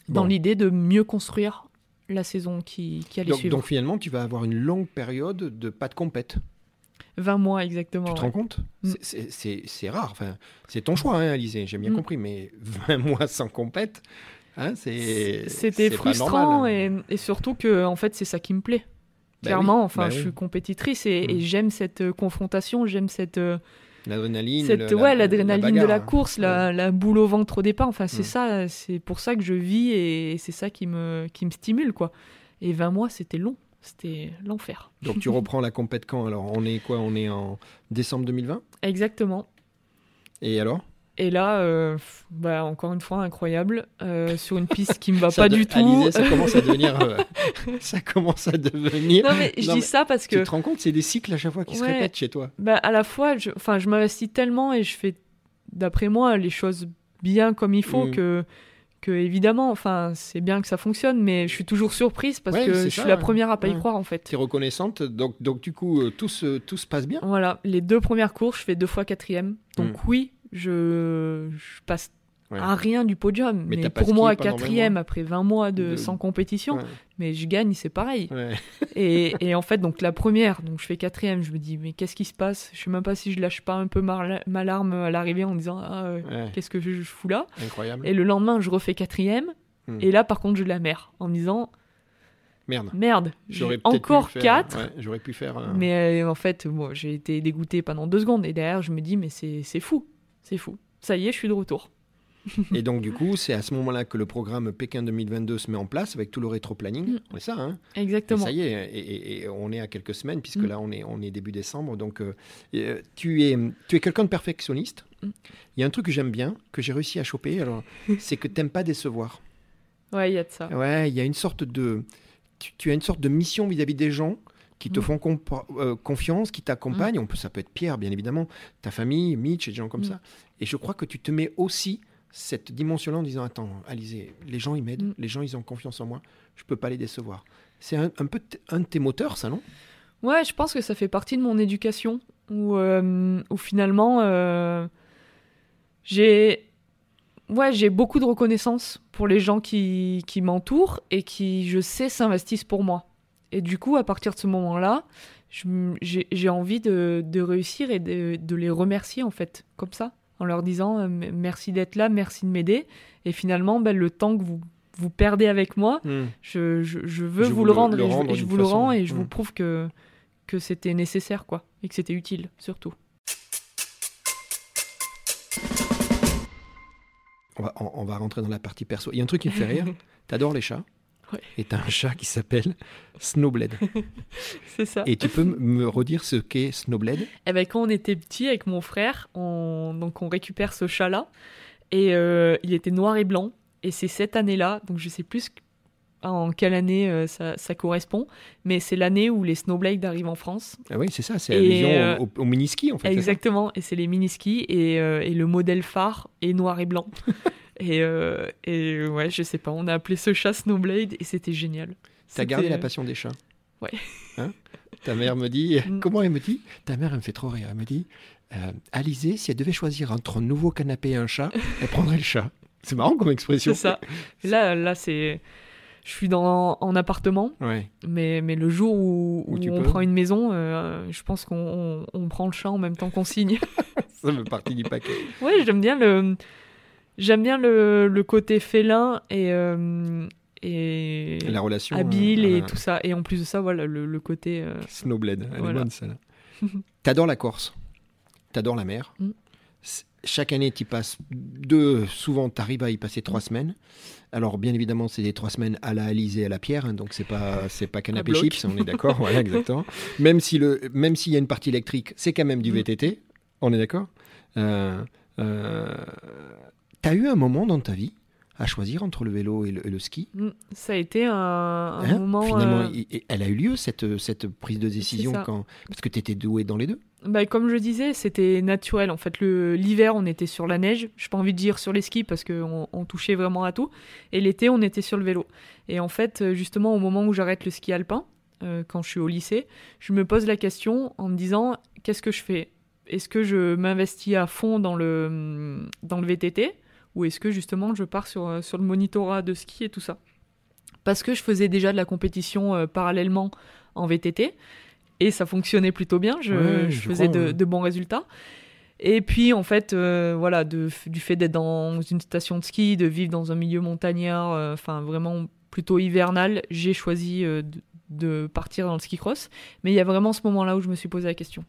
Dans l'idée de mieux construire la saison qui, qui allait donc, suivre. Donc finalement, tu vas avoir une longue période de pas de compète. 20 mois exactement. Tu te rends compte mm. C'est rare. Enfin, c'est ton choix, hein, Alizé, j'ai bien mm. compris, mais 20 mois sans compète, hein, c'est. C'était frustrant et, et, surtout que en fait, c'est ça qui me plaît. Bah Clairement, enfin, bah je suis compétitrice et, et mm. j'aime cette euh, confrontation, j'aime cette. Euh, L'adrénaline. ouais, l'adrénaline de la course, la, boule au ventre au départ. Enfin, c'est ça, c'est pour ça que je vis et c'est ça qui me, qui me stimule, quoi. Et 20 mois, c'était long. C'était l'enfer. Donc tu reprends la compète quand Alors? On est quoi? On est en décembre 2020 Exactement. Et alors? Et là, euh, bah, encore une fois, incroyable, euh, sur une piste qui me va pas du tout. ça commence à devenir. Euh, ça commence à devenir. Non, mais je dis ça parce que. Tu te rends compte, c'est des cycles à chaque fois qui se répètent chez toi. Bah, à la fois, je, enfin, je m'investis tellement et je fais, d'après moi, les choses bien comme il faut mm. que que évidemment, enfin, c'est bien que ça fonctionne, mais je suis toujours surprise parce que je suis la première à pas y croire en fait. Tu es reconnaissante, donc, donc du coup, tout se, tout se passe bien. Voilà, les deux premières courses, je fais deux fois quatrième. Donc mm. oui, je, passe à rien du podium. Mais, pour moi, quatrième après 20 mois de, sans compétition, mais je gagne, c'est pareil. et, en fait, donc la première, donc je fais quatrième, je me dis, mais qu'est-ce qui se passe? Je sais même pas si je lâche pas un peu ma, ma larme à l'arrivée en disant, ah, euh, qu'est-ce que je, fous là? Incroyable. Et le lendemain, je refais quatrième. Hmm. Et là, par contre, je la mère en me disant, Merde. Merde. J'aurais encore 4. J'aurais pu faire. Mais euh, en fait, moi, j'ai été dégoûté pendant deux secondes. Et derrière, je me dis, mais c'est fou. C'est fou. Ça y est, je suis de retour. et donc, du coup, c'est à ce moment-là que le programme Pékin 2022 se met en place avec tout le rétro-planning. Mm. C'est ça, hein? Exactement. ça y est, et, on est à quelques semaines, puisque mm. là, on est, on est début décembre. Donc, euh, euh, tu es, tu es quelqu'un de perfectionniste. Mm. Il y a un truc que j'aime bien, que j'ai réussi à choper, alors, c'est que tu n'aimes pas décevoir. Ouais, il y a de ça. Ouais, il y a une sorte de. Tu, as une sorte de mission vis-à-vis des gens qui te font euh, confiance, qui t'accompagnent. On peut, ça peut être Pierre, bien évidemment, ta famille, Mitch et des gens comme ça. Et je crois que tu te mets aussi cette dimension-là en disant Attends, Alizé, les gens ils m'aident, mm. les gens ils ont confiance en moi, je peux pas les décevoir. C'est un, peu un de tes moteurs, ça, non? Ouais, je pense que ça fait partie de mon éducation où, euh, finalement euh, j'ai ouais, j'ai beaucoup de reconnaissance pour les gens qui, qui m'entourent et qui, je sais, s'investissent pour moi. Et du coup, à partir de ce moment-là, j'ai envie de, de, réussir et de, de, les remercier, en fait, comme ça en leur disant euh, merci d'être là, merci de m'aider. Et finalement, ben, le temps que vous, vous perdez avec moi, hmm. je, je, veux vous, le rendre, et, je, vous le rends et je vous hmm. prouve que, que c'était nécessaire quoi, et que c'était utile surtout. On va, on va rentrer dans la partie perso. Il y a un truc qui me fait rire. T'adores les chats? Et tu un chat qui s'appelle Snowblade. c'est ça. Et tu peux me redire ce qu'est Snowblade? Eh ben, quand on était petit avec mon frère, on, donc on récupère ce chat-là. Et euh, il était noir et blanc. Et c'est cette année-là, donc je sais plus en quelle année euh, ça, correspond, mais c'est l'année où les Snowblades arrivent en France. Ah oui, c'est ça, c'est allusion euh, au, au, mini-ski en fait. Exactement, et c'est les mini-skis, et, et, le modèle phare est noir et blanc. Et, euh, et ouais, je sais pas, on a appelé ce chat Snowblade et c'était génial. T'as gardé la passion des chats Ouais. Hein? Ta mère me dit, mm. comment elle me dit? Ta mère, elle me fait trop rire. Elle me dit, euh, Alizé, si elle devait choisir entre un nouveau canapé et un chat, elle prendrait le chat. C'est marrant comme expression. C'est ça. Là, là c'est. Je suis dans, en appartement, ouais. mais, mais le jour où, on prend une maison, euh, je pense qu'on on, prend le chat en même temps qu'on signe. ça fait partie du paquet. Ouais, j'aime bien le J'aime bien le, le, côté félin et, euh, et la relation habile et tout ça. Et en plus de ça, voilà, le, le côté. Euh... Snowblade, elle est bonne celle-là. T'adores la Corse, t'adores la mer. Mm. Chaque année, tu passes deux, souvent tu arrives à y passer trois semaines. Alors, bien évidemment, c'est des trois semaines à la Alizé, à la pierre, hein, donc c'est pas c'est pas canapé chips, on est d'accord, voilà, exactement. Même si le même s'il y a une partie électrique, c'est quand même du VTT, mm. on est d'accord. Euh, euh, T'as eu un moment dans ta vie à choisir entre le vélo et le, ski? Mm, Ça a été un, hein? moment. Finalement, euh, elle a eu lieu cette, cette prise de décision quand parce que tu étais doué dans les deux? Bah, comme je disais, c'était naturel. En fait, l'hiver, on était sur la neige. Je n'ai pas envie de dire sur les skis parce qu'on on touchait vraiment à tout. Et l'été, on était sur le vélo. Et en fait, justement, au moment où j'arrête le ski alpin, euh, quand je suis au lycée, je me pose la question en me disant qu'est-ce que je fais? Est-ce que je m'investis à fond dans le, dans le VTT ou est-ce que justement je pars sur, sur le monitorat de ski et tout ça? Parce que je faisais déjà de la compétition euh, parallèlement en VTT et ça fonctionnait plutôt bien, je, faisais de, bons résultats. Et puis en fait, euh, voilà, du fait d'être dans une station de ski, de vivre dans un milieu montagnard, enfin vraiment plutôt hivernal, j'ai choisi de, de partir dans le ski cross. Mais il y a vraiment ce moment-là où je me suis posé la question.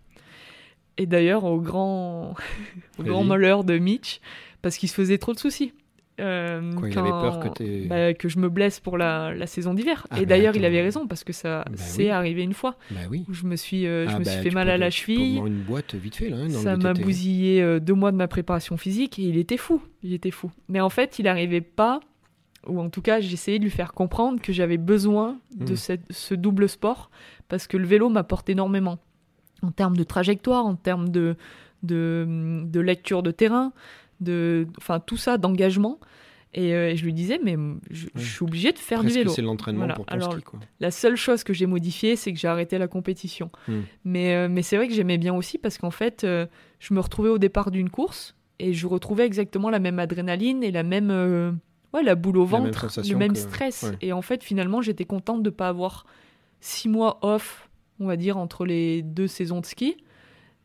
Et d'ailleurs, au grand, au grand malheur de Mitch, parce qu'il se faisait trop de soucis. Euh, il avait peur que, bah, que je me blesse pour la, la saison d'hiver. Ah, et bah, d'ailleurs, il avait raison parce que ça bah, c'est arrivé une fois oui. où je me suis, euh, je ah, me suis fait mal à la cheville. une boîte vite fait là. Hein, ça m'a bousillé euh, deux mois de ma préparation physique et il était fou. Il était fou. Mais en fait, il n'arrivait pas ou en tout cas j'essayais de lui faire comprendre que j'avais besoin de hmm. ce double sport parce que le vélo m'apporte énormément en termes de trajectoire, en termes de, de, lecture de terrain, de, enfin tout ça, d'engagement. Et, euh, je lui disais, mais je, suis obligé de faire du vélo. c'est l'entraînement pour ton Alors, ski, quoi. La seule chose que j'ai modifiée, c'est que j'ai arrêté la compétition. Hmm. Mais, euh, mais c'est vrai que j'aimais bien aussi parce qu'en fait, euh, je me retrouvais au départ d'une course et je retrouvais exactement la même adrénaline et la même ouais, la boule au ventre, le même stress. Et en fait, finalement, j'étais contente de ne pas avoir six mois off, on va dire, entre les deux saisons de ski,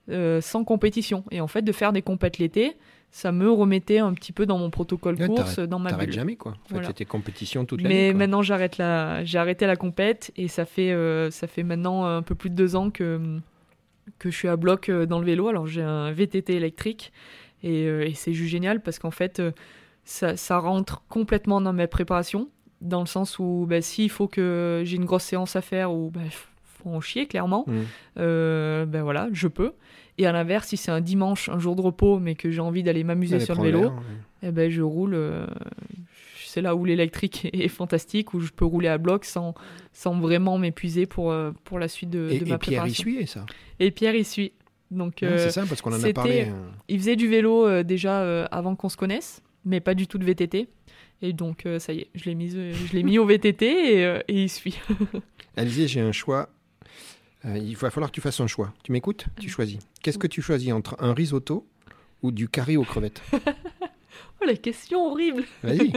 sans compétition. Et en fait, de faire des compètes l'été, ça me remettait un petit peu dans mon protocole course, dans ma bulle. jamais, quoi. En fait, c'était compétition toute l'année. Mais maintenant, j'arrête la... j'ai arrêté la compète et ça fait, euh, ça fait maintenant un peu plus de deux ans que, que je suis à bloc euh, dans le vélo. Alors, j'ai un VTT électrique et, et c'est juste génial parce qu'en fait ça, rentre complètement dans mes préparations, dans le sens où bah, s'il faut que j'ai une grosse séance à faire, ou bah, faut en chier clairement, mmh. euh, ben voilà, je peux. Et à l'inverse, si c'est un dimanche, un jour de repos, mais que j'ai envie d'aller m'amuser sur le vélo, eh ben je roule. Euh, c'est là où l'électrique est fantastique, où je peux rouler à bloc sans, sans vraiment m'épuiser pour, euh, pour la suite de, de ma et Pierre y suit, ça Et Pierre y suit. Donc, c'est ça, parce qu'on en a parlé. Il faisait du vélo déjà avant qu'on se connaisse mais pas du tout de VTT. Et donc, euh, ça y est, je l'ai mis, euh, je l'ai mis au VTT et, euh, et il suit. Alizé, j'ai un choix. Il va falloir que tu fasses un choix. Tu m'écoutes? Tu choisis. Qu'est-ce que tu choisis entre un risotto ou du curry aux crevettes? Oh, la question horrible Vas-y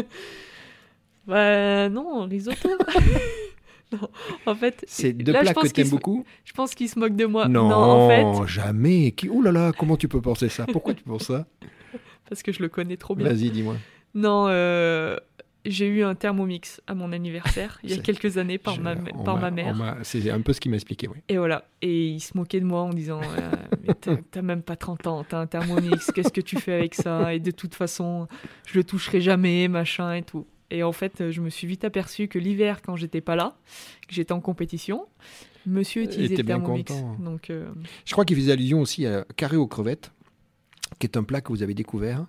Bah, non, risotto Non, en fait, c'est deux plats que tu aimes beaucoup? Je pense qu'il se moque de moi. Non, en fait... jamais. Qui... Ouh là là, comment tu peux penser ça? Pourquoi tu penses ça? Parce que je le connais trop bien. Vas-y, dis-moi. Non, euh, j'ai eu un thermomix à mon anniversaire il y a quelques années par, ma, par ma mère. C'est un peu ce qu'il m'a expliqué, oui. Et voilà. Et il se moquait de moi en disant euh, T'as même pas 30 ans, t'as un thermomix, qu'est-ce que tu fais avec ça? Et de toute façon, je le toucherai jamais, machin et tout. Et en fait, je me suis vite aperçu que l'hiver, quand j'étais pas là, que j'étais en compétition, monsieur utilisait le thermomix. Donc, euh, Je crois qu'il faisait allusion aussi à carré aux crevettes qui est un plat que vous avez découvert.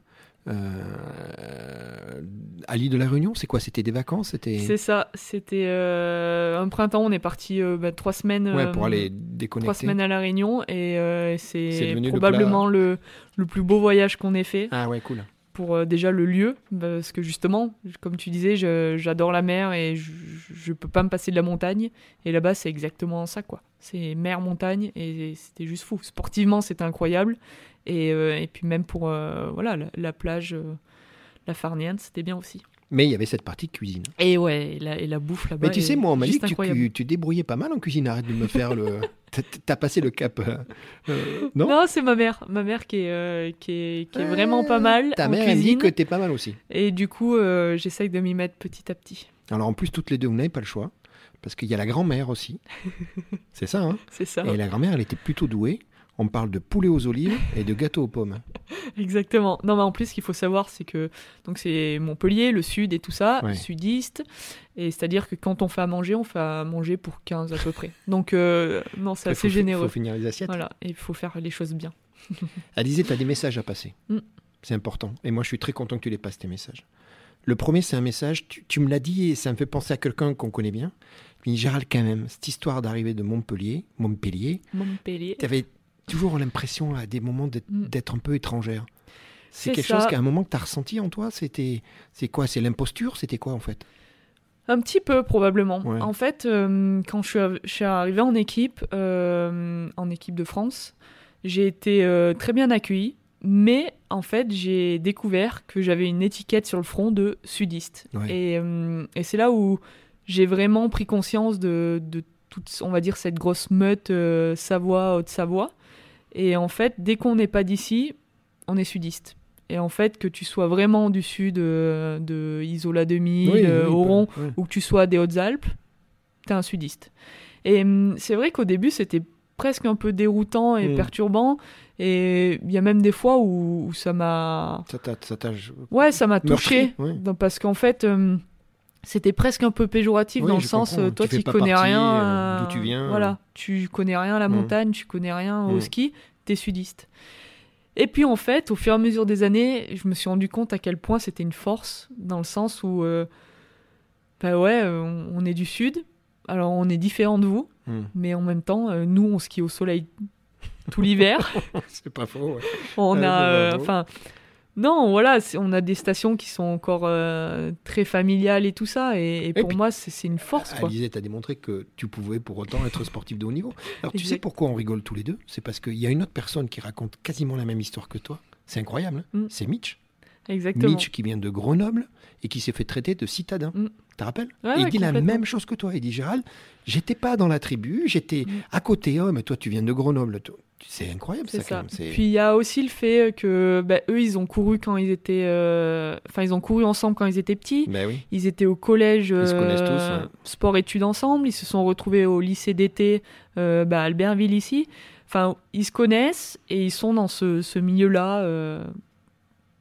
Euh, à l'île de la Réunion, c'est quoi? C'était des vacances? C'était. C'est ça. C'était euh, un printemps. On est parti euh, bah, trois semaines. Ouais, pour aller déconnecter. Trois semaines à la Réunion et c'est probablement le, le, plus beau voyage qu'on ait fait. Ah ouais, cool. Pour déjà le lieu, parce que justement, comme tu disais, j'adore la mer et je, je peux pas me passer de la montagne. Et là-bas, c'est exactement ça, quoi. C'est mer, montagne et c'était juste fou. Sportivement, c'était incroyable. Euh, et, puis même pour euh, voilà, la, plage, euh, la Farnienne, c'était bien aussi. Mais il y avait cette partie cuisine. Et ouais, et la, et la bouffe là-bas. Mais tu sais, moi, on m'a dit que tu, tu, débrouillais pas mal en cuisine. Arrête de me faire le. T'as passé le cap. non? Non, c'est ma mère. Ma mère qui est, qui est, qui est vraiment pas mal. Ta mère, cuisine. elle dit que t'es pas mal aussi. Et du coup, j'essaye de m'y mettre petit à petit. Alors en plus, toutes les deux, vous n'avez pas le choix. Parce qu'il y a la grand-mère aussi. c'est ça, hein? C'est ça. Et la grand-mère, elle était plutôt douée on parle de poulet aux olives et de gâteau aux pommes. Exactement. Non, mais en plus, ce qu'il faut savoir, c'est que donc c'est Montpellier, le sud et tout ça, sudiste. Et c'est-à-dire que quand on fait à manger, on fait à manger pour 15 à peu près. Donc, euh, non, c'est assez généreux. Il faut finir les assiettes. Voilà, et il faut faire les choses bien. Alizé, tu as des messages à passer. Mm. C'est important. Et moi, je suis très content que tu les passes, tes messages. Le premier, c'est un message, tu, tu me l'as dit et ça me fait penser à quelqu'un qu'on connaît bien. Puis Gérald, quand même, cette histoire d'arrivée de Montpellier, Montpellier, Montpellier. Tu avais toujours l'impression à des moments d'être mm. un peu étrangère. C'est quelque chose qu'à un moment que tu as ressenti en toi C'était c'est quoi C'est l'imposture C'était quoi en fait? Un petit peu probablement. En fait, euh, quand je suis, arrivée en équipe, euh, en équipe de France, j'ai été euh, très bien accueillie, mais en fait, j'ai découvert que j'avais une étiquette sur le front de sudiste. Et, et c'est là où j'ai vraiment pris conscience de, de, toute, on va dire, cette grosse meute Savoie, Haute-Savoie. Et en fait, dès qu'on n'est pas d'ici, on est sudiste. Et en fait, que tu sois vraiment du sud euh, de Isola 2000, oui, euh, Oron, ou que tu sois des Hautes-Alpes, t'es un sudiste. Et hum, c'est vrai qu'au début, c'était presque un peu déroutant et mm. perturbant. Et il y a même des fois où, ça m'a. Ça t'a. Ouais, ça m'a touché. Parce qu'en fait. Hum, c'était presque un peu péjoratif dans le sens, euh, toi tu, connais rien. D'où tu viens. Voilà, tu connais rien à la mm. montagne, tu connais rien au mm. ski, t'es sudiste. Et puis en fait, au fur et à mesure des années, je me suis rendu compte à quel point c'était une force, dans le sens où, euh, bah ouais, euh, on, est du sud, alors on est différent de vous, hmm. mais en même temps, euh, nous, on skie au soleil tout l'hiver. c'est pas faux. On a, enfin, non, voilà, on a des stations qui sont encore euh, très familiales et tout ça. Et, pour moi, c'est une force. Alizé, tu as démontré que tu pouvais pour autant être sportif de haut niveau. Alors, tu sais pourquoi on rigole tous les deux? C'est parce qu'il y a une autre personne qui raconte quasiment la même histoire que toi. C'est incroyable. Hein. Mm. C'est Mitch. Exactement. Mitch qui vient de Grenoble et qui s'est fait traiter de citadin. Mm. Tu te rappelles Il dit la même chose que toi. Il dit Gérald, j'étais pas dans la tribu, j'étais mm. à côté. Oh, mais toi, tu viens de Grenoble. C'est incroyable ça. ça. Puis il y a aussi le fait que bah, eux, ils ont couru quand ils étaient, euh, enfin ils ont couru ensemble quand ils étaient petits. Ben oui. Ils étaient au collège, euh, sport-études ensemble. Ils se sont retrouvés au lycée d'été, euh, bah, Albertville ici. Enfin, ils se connaissent et ils sont dans ce, ce milieu-là,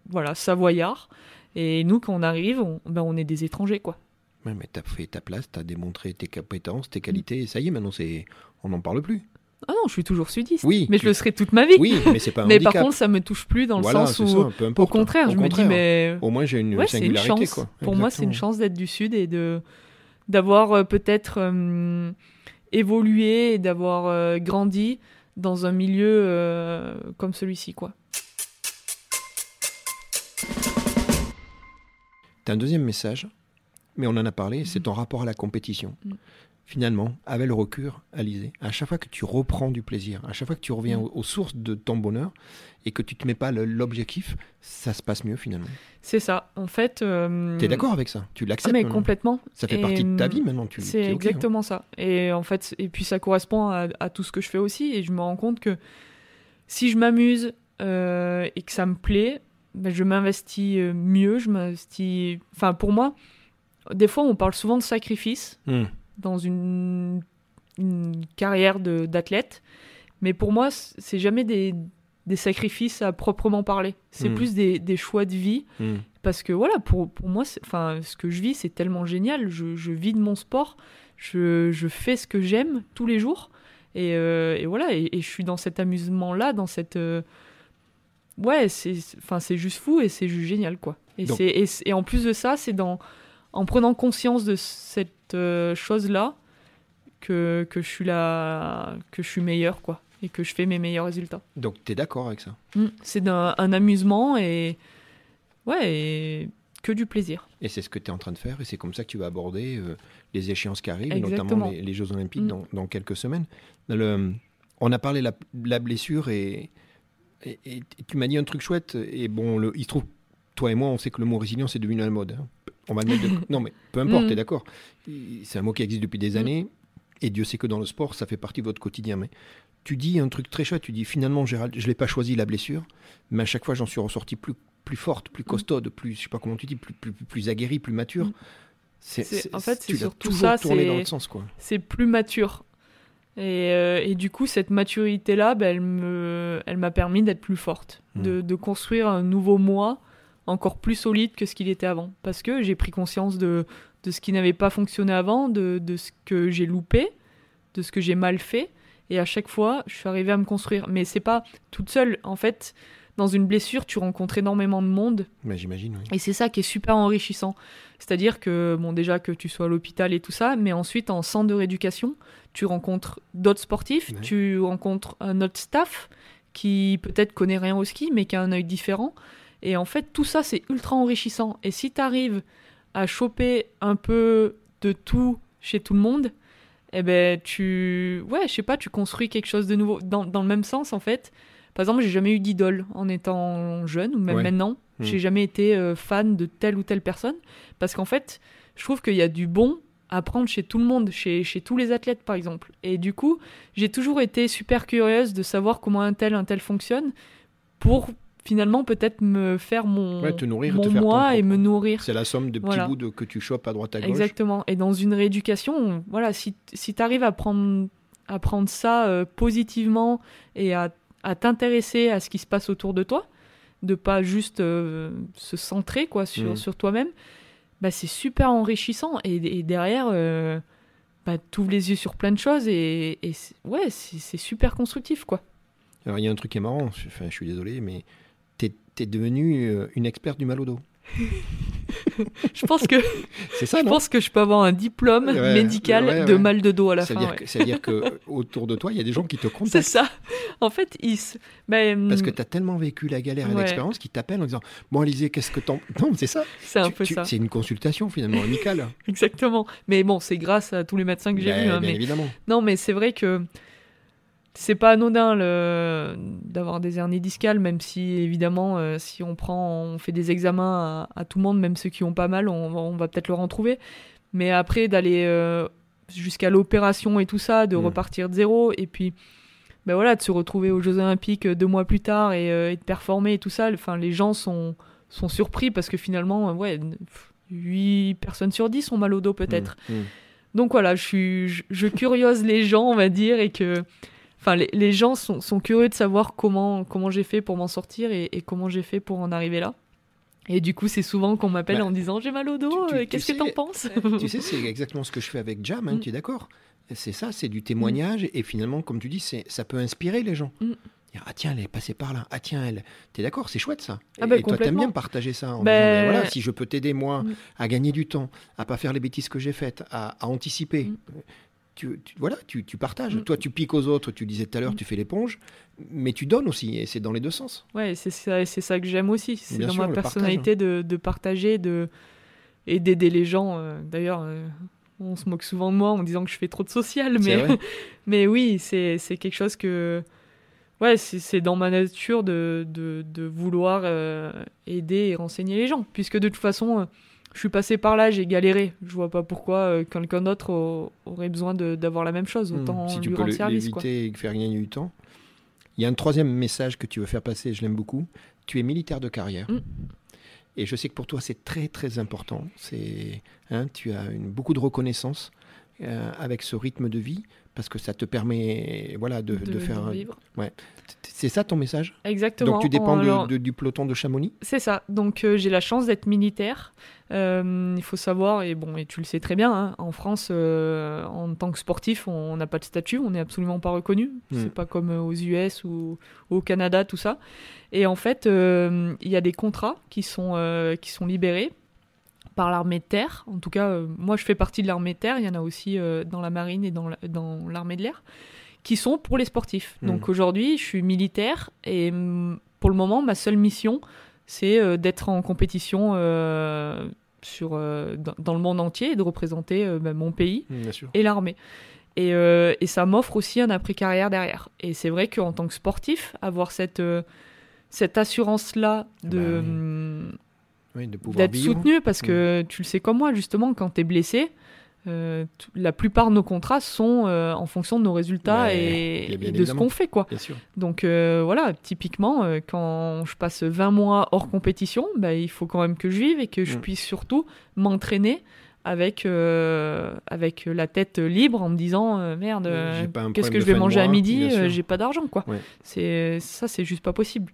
voilà, savoyard. Et nous, quand on arrive, on, ben, on est des étrangers, quoi. Ouais, mais t'as fait ta place, t'as démontré tes compétences, tes qualités, et ça y est, maintenant, c'est, on n'en parle plus. Ah non, je suis toujours sudiste. Oui, mais je le serai toute ma vie. Oui, mais c'est pas un Mais par contre, ça me touche plus dans le sens où, au contraire, je me dis, mais au moins j'ai une singularité. Une chance. Pour moi, c'est une chance d'être du sud et de d'avoir euh, peut-être euh, évolué et d'avoir euh, grandi dans un milieu comme celui-ci, quoi. T'as un deuxième message, mais on en a parlé, c'est ton rapport à la compétition. Mm finalement, avec le recul, Alizé, à chaque fois que tu reprends du plaisir, à chaque fois que tu reviens mm. aux, sources de ton bonheur et que tu te mets pas l'objectif, ça se passe mieux finalement. C'est ça. En fait. Euh... Tu es d'accord avec ça? Tu l'acceptes ah, Mais complètement. Ça fait partie de ta vie maintenant. C'est hein. exactement ça. Et en fait, et puis ça correspond à, tout ce que je fais aussi. Et je me rends compte que si je m'amuse euh, et que ça me plaît, ben, je m'investis euh, mieux. Je m'investis. Enfin, pour moi, des fois, on parle souvent de sacrifice. Hmm dans une, carrière d'athlète. Mais pour moi, c'est jamais des, des, sacrifices à proprement parler. C'est hmm. plus des, des, choix de vie. Hmm. Parce que voilà, pour, pour moi, enfin, ce que je vis, c'est tellement génial. Je, je, vis de mon sport. Je, je fais ce que j'aime tous les jours. Et, euh, et voilà, et, je suis dans cet amusement-là, dans cette. Euh, ouais, c'est juste fou et c'est juste génial, quoi. Et, et, et, en plus de ça, c'est dans en prenant conscience de cette euh, chose-là que, que je suis là, que je suis meilleur, quoi, et que je fais mes meilleurs résultats. Donc, tu es d'accord avec ça? Mmh, C'est un, amusement et. Ouais, et que du plaisir. Et c'est ce que tu es en train de faire, et c'est comme ça que tu vas aborder euh, les échéances qui arrivent, notamment les, Jeux Olympiques mmh. dans, dans, quelques semaines. Le, on a parlé de la, la, blessure et, et, tu m'as dit un truc chouette. Et bon, le, il se trouve, toi et moi, on sait que le mot résilience est devenu la mode. Hein. On va mettre Non, mais peu importe, mm. t'es d'accord. C'est un mot qui existe depuis des mm. années. Et Dieu sait que dans le sport, ça fait partie de votre quotidien. Mais tu dis un truc très chouette. Tu dis finalement, Gérald, je l'ai pas choisi la blessure, mais à chaque fois, j'en suis ressorti plus, plus forte, plus mm. costaude, plus, je sais pas comment tu dis, plus, plus, plus aguerri, plus mature. C'est, en fait, c'est surtout ça. C'est plus mature. Et, euh, et, du coup, cette maturité-là, ben, elle, m'a permis d'être plus forte, de, de, construire un nouveau moi encore plus solide que ce qu'il était avant. Parce que j'ai pris conscience de, de ce qui n'avait pas fonctionné avant, de, de ce que j'ai loupé, de ce que j'ai mal fait. Et à chaque fois, je suis arrivée à me construire. Mais c'est pas toute seule. En fait, dans une blessure, tu rencontres énormément de monde. Mais j'imagine, oui. Et c'est ça qui est super enrichissant. C'est-à-dire que, bon, déjà que tu sois à l'hôpital et tout ça, mais ensuite en centre de rééducation, tu rencontres d'autres sportifs, tu rencontres un autre staff qui peut-être connaît rien au ski, mais qui a un œil différent. Et en fait, tout ça, c'est ultra enrichissant. Et si tu arrives à choper un peu de tout chez tout le monde, eh ben tu ouais je sais pas tu construis quelque chose de nouveau dans, dans le même sens en fait par exemple j'ai jamais eu d'idole en étant jeune ou même maintenant hmm. j'ai jamais été euh, fan de telle ou telle personne parce qu'en fait je trouve qu'il y a du bon à prendre chez tout le monde chez, chez tous les athlètes par exemple et du coup j'ai toujours été super curieuse de savoir comment un tel un tel fonctionne pour finalement peut-être me faire mon, nourrir, mon moi et me nourrir. C'est la somme de petits bouts de, que tu chopes à droite à gauche. Exactement. Et dans une rééducation, voilà, si, si tu arrives à prendre, à prendre ça euh, positivement et à, à t'intéresser à ce qui se passe autour de toi, de pas juste euh, se centrer quoi sur, mm. sur toi-même, bah, c'est super enrichissant. Et, derrière, euh, bah, tu ouvres les yeux sur plein de choses et, et ouais, c'est super constructif quoi. Alors il y a un truc qui est marrant, enfin, je suis désolé, mais tu es devenue euh, une experte du mal au dos. Je pense que ça. Je pense que je peux avoir un diplôme médical de mal de dos à la fin. C'est-à-dire que autour de toi, il y a des gens qui te contactent. C'est ça. En fait, ils. Ben, Parce que tu as tellement vécu la galère et l'expérience qu'ils t'appellent en disant Bon, Alizé, qu'est-ce que t'en. Non, c'est ça. C'est un peu ça. C'est une consultation finalement amicale. Exactement. Mais bon, c'est grâce à tous les médecins que j'ai ben, vus. Hein, bien évidemment. Non, mais c'est vrai que c'est pas anodin le... d'avoir des hernies discales, même si évidemment, euh, si on prend, on fait des examens à, tout le monde, même ceux qui ont pas mal, on, va peut-être leur en trouver. Mais après, d'aller euh, jusqu'à l'opération et tout ça, de mm. repartir de zéro, et puis ben voilà, de se retrouver aux Jeux Olympiques deux mois plus tard et, euh, de performer et tout ça, enfin, les gens sont, sont surpris parce que finalement, ouais, 8 personnes sur 10 ont mal au dos peut-être. Mm. Mm. Donc voilà, je, suis, je curiose les gens, on va dire, et que enfin, les, gens sont, curieux de savoir comment, comment j'ai fait pour m'en sortir et, comment j'ai fait pour en arriver là. Et du coup, c'est souvent qu'on m'appelle bah, en disant j'ai mal au dos, euh, qu'est-ce que t'en penses Tu sais, c'est exactement ce que je fais avec Jam, hein, mm. tu es d'accord C'est ça, c'est du témoignage et finalement, comme tu dis, ça peut inspirer les gens. Mm. Ah tiens, elle est passée par là. Ah tiens, elle. T'es d'accord, c'est chouette ça. Ah bah, et toi, t'aimes bien partager ça. En ben, voilà, si je peux t'aider moi mm. à gagner du temps, à pas faire les bêtises que j'ai faites, à, à anticiper tu, voilà, tu, partages. Mm. Toi, tu piques aux autres, tu disais tout à l'heure, mm. tu fais l'éponge, mais tu donnes aussi, et c'est dans les deux sens. Ouais, c'est ça, c'est ça que j'aime aussi. C'est dans ma personnalité de, de, partager de, et d'aider les gens. Euh, d'ailleurs, euh, on se moque souvent de moi en disant que je fais trop de social, mais, mais oui, c'est quelque chose que. Ouais, c'est dans ma nature de, de, de vouloir euh, aider et renseigner les gens, puisque de toute façon je suis passé par là, j'ai galéré. Je vois pas pourquoi euh, quelqu'un d'autre aurait besoin d'avoir la même chose. Autant si tu lui peux service. et faire gagner du temps. Il y a un troisième message que tu veux faire passer, je l'aime beaucoup. Tu es militaire de carrière. Hmm. Et je sais que pour toi, c'est très très important. C'est, hein, tu as une, beaucoup de reconnaissance euh, avec ce rythme de vie parce que ça te permet voilà, de, de, faire. Vivre. Ouais. C'est ça ton message? Exactement. Donc tu dépends du peloton de Chamonix? C'est ça. Donc euh, j'ai la chance d'être militaire. Euh, il faut savoir, et bon, et tu le sais très bien, hein, en France, euh, en tant que sportif, on n'a pas de statut, on n'est absolument pas reconnu. Hmm. C'est pas comme aux US ou, au Canada, tout ça. Et en fait, il y a des contrats qui sont, qui sont libérés par l'armée de terre. En tout cas, moi je fais partie de l'armée de terre, il y en a aussi dans la marine et dans l'armée de l'air, qui sont pour les sportifs. Hmm. Donc aujourd'hui, je suis militaire et mm, pour le moment, ma seule mission, c'est euh, d'être en compétition sur, dans, le monde entier et de représenter bah, mon pays hmm, et l'armée. Et, et, ça m'offre aussi un après-carrière derrière. Et c'est vrai qu'en tant que sportif, avoir cette, cette assurance-là de... Bah mm, d'être soutenu parce que mm. tu le sais comme moi justement quand tu es blessé euh, la plupart de nos contrats sont euh, en fonction de nos résultats et, de ce qu'on fait quoi. Donc euh, voilà, typiquement quand je passe 20 mois hors compétition, bah, il faut quand même que je vive et que je mm. puisse surtout m'entraîner avec avec la tête libre en me disant merde qu'est-ce que je vais manger à midi j'ai pas d'argent quoi. C'est ça c'est juste pas possible.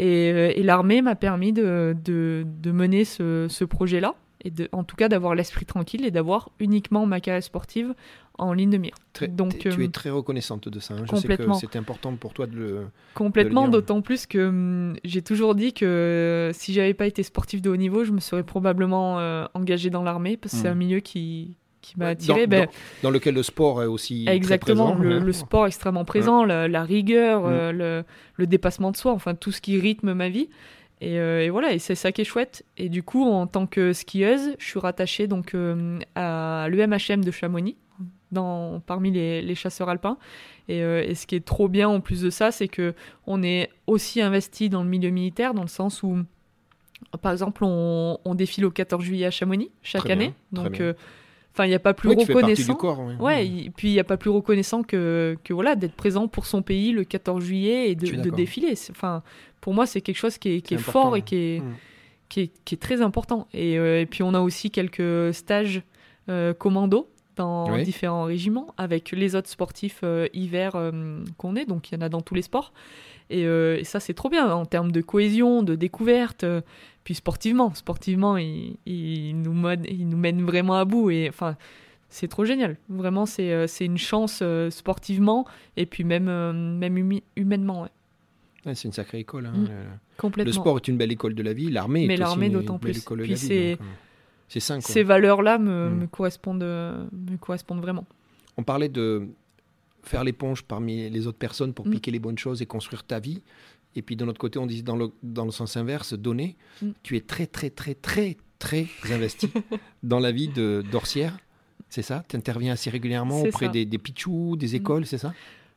Euh, et, l'armée m'a permis de, de, mener ce, ce projet-là, et de, en tout cas d'avoir l'esprit tranquille et d'avoir uniquement ma carrière sportive en ligne de mire. Donc, tu es très reconnaissante de ça. Hein. Je sais que c'est important pour toi de le. Complètement, d'autant plus que hum, j'ai toujours dit que si j'avais pas été sportif de haut niveau, je me serais probablement engagé dans l'armée parce que c'est un mmh. milieu qui, qui m'a attiré. Ben dans, lequel le sport est aussi exactement le, le, sport extrêmement présent, la, rigueur, mm. euh, le, dépassement de soi, enfin tout ce qui rythme ma vie. Euh, et, voilà, et c'est ça qui est chouette. Et du coup, en tant que skieuse, je suis rattachée donc euh, à l'UMHM de Chamonix, dans, parmi les, chasseurs alpins. Et, et, ce qui est trop bien en plus de ça, c'est que on est aussi investi dans le milieu militaire, dans le sens où, par exemple, on, défile au 14 juillet à Chamonix chaque année. donc Enfin, il n'y a pas plus reconnaissant. ouais. Et puis il n'y a pas plus reconnaissant que, que voilà d'être présent pour son pays le 14 juillet et de, défiler. Enfin, pour moi, c'est quelque chose qui est, qui est, fort et qui est, mm. qui est, qui est, très important. Et, euh, et, puis on a aussi quelques stages euh, commando dans différents régiments avec les autres sportifs euh, hiver qu'on est. Donc il y en a dans tous les sports. Et, et ça, c'est trop bien en termes de cohésion, de découverte. Puis sportivement, sportivement, il, il, nous, il nous mène vraiment à bout. Et enfin, c'est trop génial. Vraiment, c'est, euh, une chance euh, sportivement et puis même, euh, même humainement. Ouais. c'est une sacrée école. Hein, mm. complètement. Le sport est une belle école de la vie, l'armée est l'armée d'autant plus. école de la vie. C'est Ces valeurs-là me, mm. me, correspondent, me correspondent vraiment. On parlait de faire l'éponge parmi les autres personnes pour mm. piquer les bonnes choses et construire ta vie. Et puis de notre côté, on dit dans le, dans le sens inverse, donner. Mm. Tu es très, très, très, très, très investi dans la vie de d'Orsière. C'est ça? Tu interviens assez régulièrement auprès des, des pitchous, des mm. écoles, c'est ça?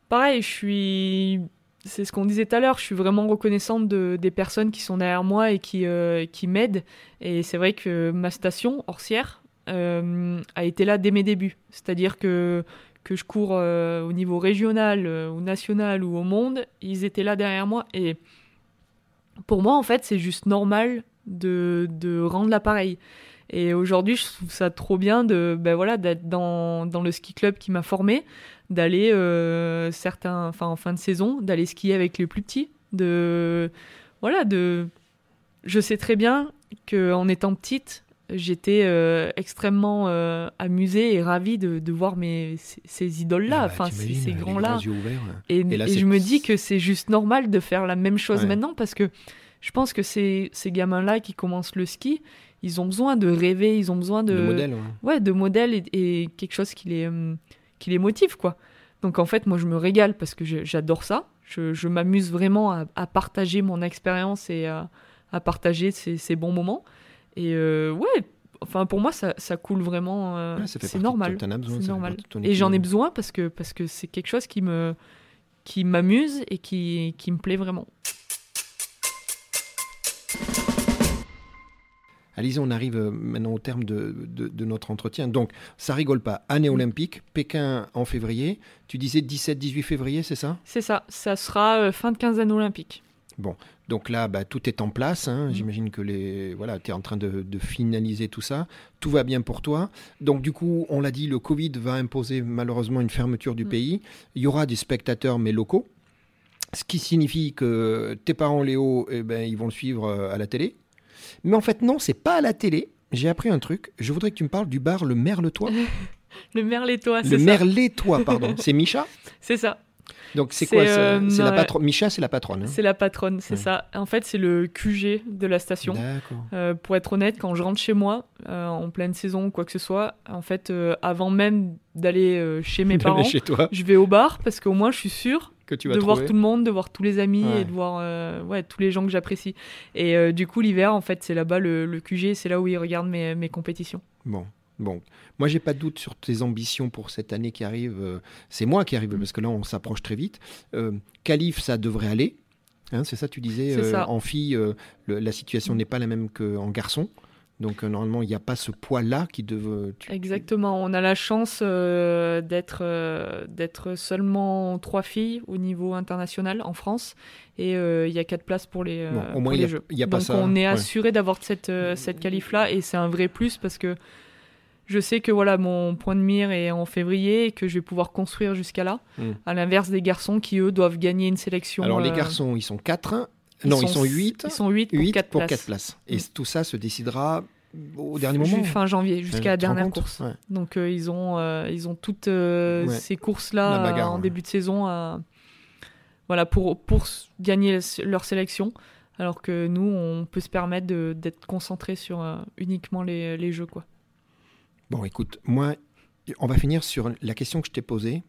Pareil, je suis. C'est ce qu'on disait tout à l'heure, je suis vraiment reconnaissante de, des personnes qui sont derrière moi et qui, euh, qui m'aident. Et c'est vrai que ma station, Orsière, euh, a été là dès mes débuts. C'est-à-dire que que je cours euh, au niveau régional euh, ou national ou au monde, ils étaient là derrière moi. Et pour moi, en fait, c'est juste normal de, de rendre l'appareil. Et aujourd'hui, je trouve ça trop bien de, ben voilà, d'être dans, dans, le ski club qui m'a formé, d'aller euh, certains, en fin de saison, d'aller skier avec les plus petits, de voilà, de. Je sais très bien que en étant petite, j'étais euh, extrêmement euh, amusée et ravie de, de voir mes, ces, idoles-là, ah bah, ces, grands-là. Et, je me dis que c'est juste normal de faire la même chose maintenant parce que je pense que ces, ces gamins-là qui commencent le ski, ils ont besoin de rêver, ils ont besoin de, de modèles, ouais. de modèles et, quelque chose qui les, hum, qui les motive, quoi. Donc en fait, moi, je me régale parce que j'adore ça. Je, je m'amuse vraiment à, à, partager mon expérience et à, à partager ces, ces bons moments. Et euh, ouais, enfin pour moi ça, ça coule vraiment. Euh, c'est normal. C'est normal. Et j'en ai besoin parce que parce que c'est quelque chose qui me qui m'amuse et qui, qui me plaît vraiment. Alizé, on arrive euh, maintenant au terme de, de, de, notre entretien. Donc, ça rigole pas. Année olympique, Pékin en février. Tu disais 17-18 février, c'est ça? C'est ça. Ça sera fin de quinzaine olympique. Bon, donc là, bah, tout est en place. Hein. Mm. J'imagine que les, voilà, tu es en train de, finaliser tout ça. Tout va bien pour toi. Donc du coup, on l'a dit, le Covid va imposer malheureusement une fermeture du mm. pays. Il y aura des spectateurs, mais locaux. Ce qui signifie que tes parents Léo, eh ben, ils vont le suivre euh, à la télé. Mais en fait, non, c'est pas à la télé. J'ai appris un truc. Je voudrais que tu me parles du bar Le Merletois. le Merletois, c'est ça. Le Merletois, pardon. c'est Micha? C'est ça. Donc c'est quoi euh, C'est la patronne. Micha, c'est la patronne. Hein. c'est la patronne, c'est ça. En fait, c'est le QG de la station. Euh, pour être honnête, quand je rentre chez moi, euh, en pleine saison ou quoi que ce soit, en fait, avant même d'aller chez mes parents, chez toi. je vais au bar parce qu'au moins je suis sûr que tu vas de voir tout le monde, de voir tous les amis et de voir ouais, tous les gens que j'apprécie. Et du coup, l'hiver, en fait, c'est là-bas le, le QG, c'est là où ils regardent mes, mes compétitions. Bon, Bon, moi j'ai pas de doute sur tes ambitions pour cette année qui arrive. Euh, c'est moi qui arrive parce que là on s'approche très vite. Euh, Calif, ça devrait aller. Hein, c'est ça tu disais. Euh, en fille, la situation n'est pas la même qu'en garçon. Donc normalement, il n'y a pas ce poids-là qui devait. Exactement. On a la chance d'être d'être seulement trois filles au niveau international en France, et il y a quatre places pour les, au moins, les jeux. Y a Donc ça, on est assuré d'avoir cette cette qualif-là, et c'est un vrai plus parce que je sais que voilà mon point de mire est en février et que je vais pouvoir construire jusqu'à là. Hmm. À l'inverse des garçons qui eux doivent gagner une sélection. Alors les euh, garçons, ils sont 4 non, ils sont 8. Ils sont 8 pour, 4, places. Et hmm. tout ça se décidera au dernier moment Fin janvier, jusqu'à la dernière course. Donc ils, ont, ils ont toutes ces courses-là en début de saison voilà, pour, pour gagner leur sélection. Alors que nous, on peut se permettre d'être concentré sur uniquement les, les jeux. Quoi. Bon, écoute, moi, on va finir sur la question que je t'ai posée.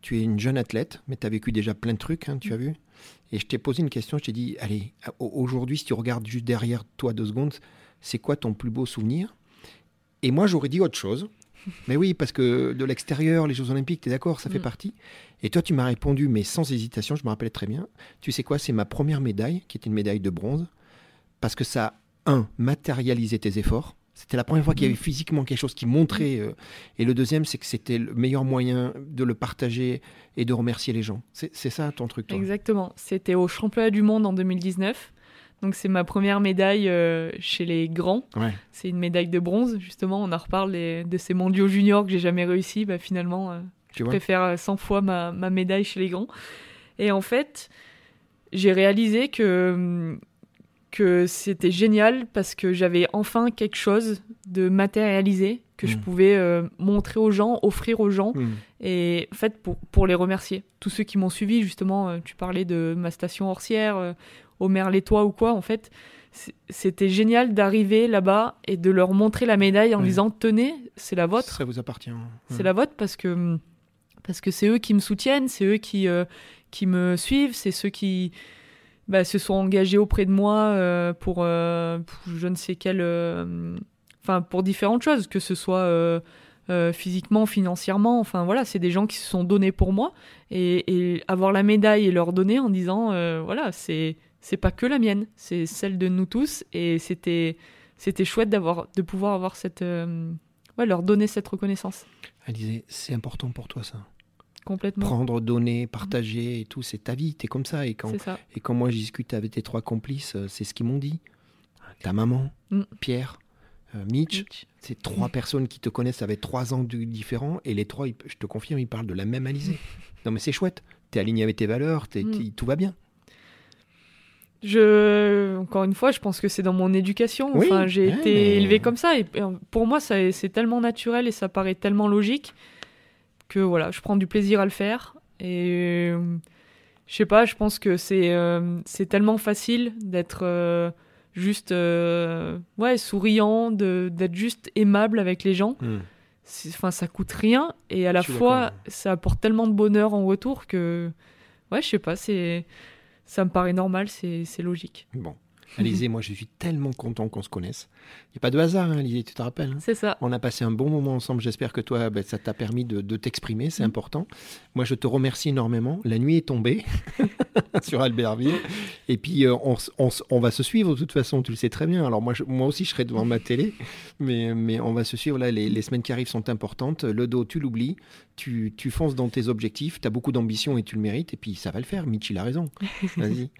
Tu es une jeune athlète, mais tu as vécu déjà plein de trucs, hein, tu as vu Et je t'ai posé une question, je t'ai dit, allez, aujourd'hui, si tu regardes juste derrière toi deux secondes, c'est quoi ton plus beau souvenir? Et moi, j'aurais dit autre chose. Mais oui, parce que de l'extérieur, les Jeux Olympiques, tu es d'accord, ça fait mm. partie. Et toi, tu m'as répondu, mais sans hésitation, je me rappelle très bien. Tu sais quoi, c'est ma première médaille, qui est une médaille de bronze, parce que ça un, matérialisé tes efforts. C'était la première fois qu'il y avait mm. physiquement quelque chose qui montrait. Euh, et le deuxième, c'est que c'était le meilleur moyen de le partager et de remercier les gens. C'est ça ton truc, toi? Exactement. C'était au championnat du monde en 2019. Donc c'est ma première médaille euh, chez les grands. C'est une médaille de bronze, justement. On en reparle de ces mondiaux juniors que j'ai jamais réussi. Bah, finalement, euh, je préfère 100 fois ma, ma, médaille chez les grands. Et en fait, j'ai réalisé que hum, que c'était génial parce que j'avais enfin quelque chose de matérialisé que je mm. pouvais euh, montrer aux gens, offrir aux gens, mm. et en fait pour, pour, les remercier. Tous ceux qui m'ont suivi, justement, euh, tu parlais de ma station horsière, euh, au Merletois ou quoi, en fait, c'était génial d'arriver là-bas et de leur montrer la médaille en disant tenez, c'est la vôtre. Ça vous appartient. C'est la vôtre parce que parce que c'est eux qui me soutiennent, c'est eux qui qui me suivent, c'est ceux qui bah, se sont engagés auprès de moi euh, pour, euh, je ne sais quelle. Euh, enfin, pour différentes choses, que ce soit. physiquement, financièrement. Enfin voilà, c'est des gens qui se sont donnés pour moi et, avoir la médaille et leur donner en disant voilà, c'est c'est pas que la mienne, c'est celle de nous tous et c'était c'était chouette d'avoir de pouvoir avoir cette leur donner cette reconnaissance. Alizé, c'est important pour toi ça. Complètement. Prendre, donner, partager et tout, c'est ta vie, t'es comme ça. Et quand, et quand moi je discute avec tes trois complices, euh, c'est ce qu'ils m'ont dit. Ta maman, mm. Pierre, euh, Mitch, c'est trois personnes qui te connaissent avec trois ans différents et les trois, je te confirme, ils parlent de la même Alizée. non mais c'est chouette, t'es aligné avec tes valeurs, mm. tout va bien. Je, encore une fois, je pense que c'est dans mon éducation. enfin, j'ai été élevé comme ça et pour moi, c'est tellement naturel et ça paraît tellement logique que voilà, je prends du plaisir à le faire. Et je sais pas, je pense que c'est euh, c'est tellement facile d'être euh, juste euh, ouais, souriant, d'être juste aimable avec les gens. Hmm. Enfin, ça coûte rien et à la fois ça apporte tellement de bonheur en retour que ouais, je sais pas, c'est ça me paraît normal, c'est logique. Bon. Alizé, moi je suis tellement content qu'on se connaisse. Il n'y a pas de hasard, hein, tu te rappelles hein? C'est ça. On a passé un bon moment ensemble. J'espère que toi, ben, ça t'a permis de, t'exprimer. C'est mm. important. Moi, je te remercie énormément. La nuit est tombée sur Albertville. Et puis, euh, on, va se suivre de toute façon. Tu le sais très bien. Alors, moi, moi aussi, je serai devant ma télé. Mais, mais on va se suivre. Là, les, semaines qui arrivent sont importantes. Le dos, tu l'oublies. Tu, tu, fonces dans tes objectifs. Tu as beaucoup d'ambition et tu le mérites. Et puis, ça va le faire. Mitch, il a raison. Vas-y.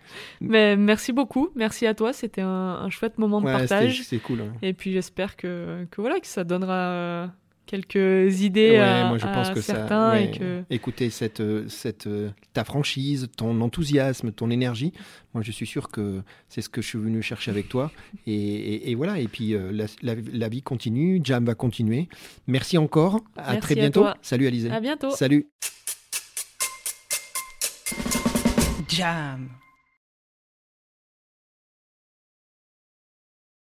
mais merci beaucoup. Merci à toi. C'était un, chouette moment de partage. C'est cool. Hein. Et puis j'espère que, que, voilà, que ça donnera quelques idées à, moi je pense que certains. Ça, et que... Écoutez, cette, cette, ta franchise, ton enthousiasme, ton énergie, moi je suis sûr que c'est ce que je suis venu chercher avec toi. Et, et, voilà, et puis euh, la, la, vie continue, Jam va continuer. Merci encore, à très bientôt. Salut Alizé. À bientôt. Salut. Jam.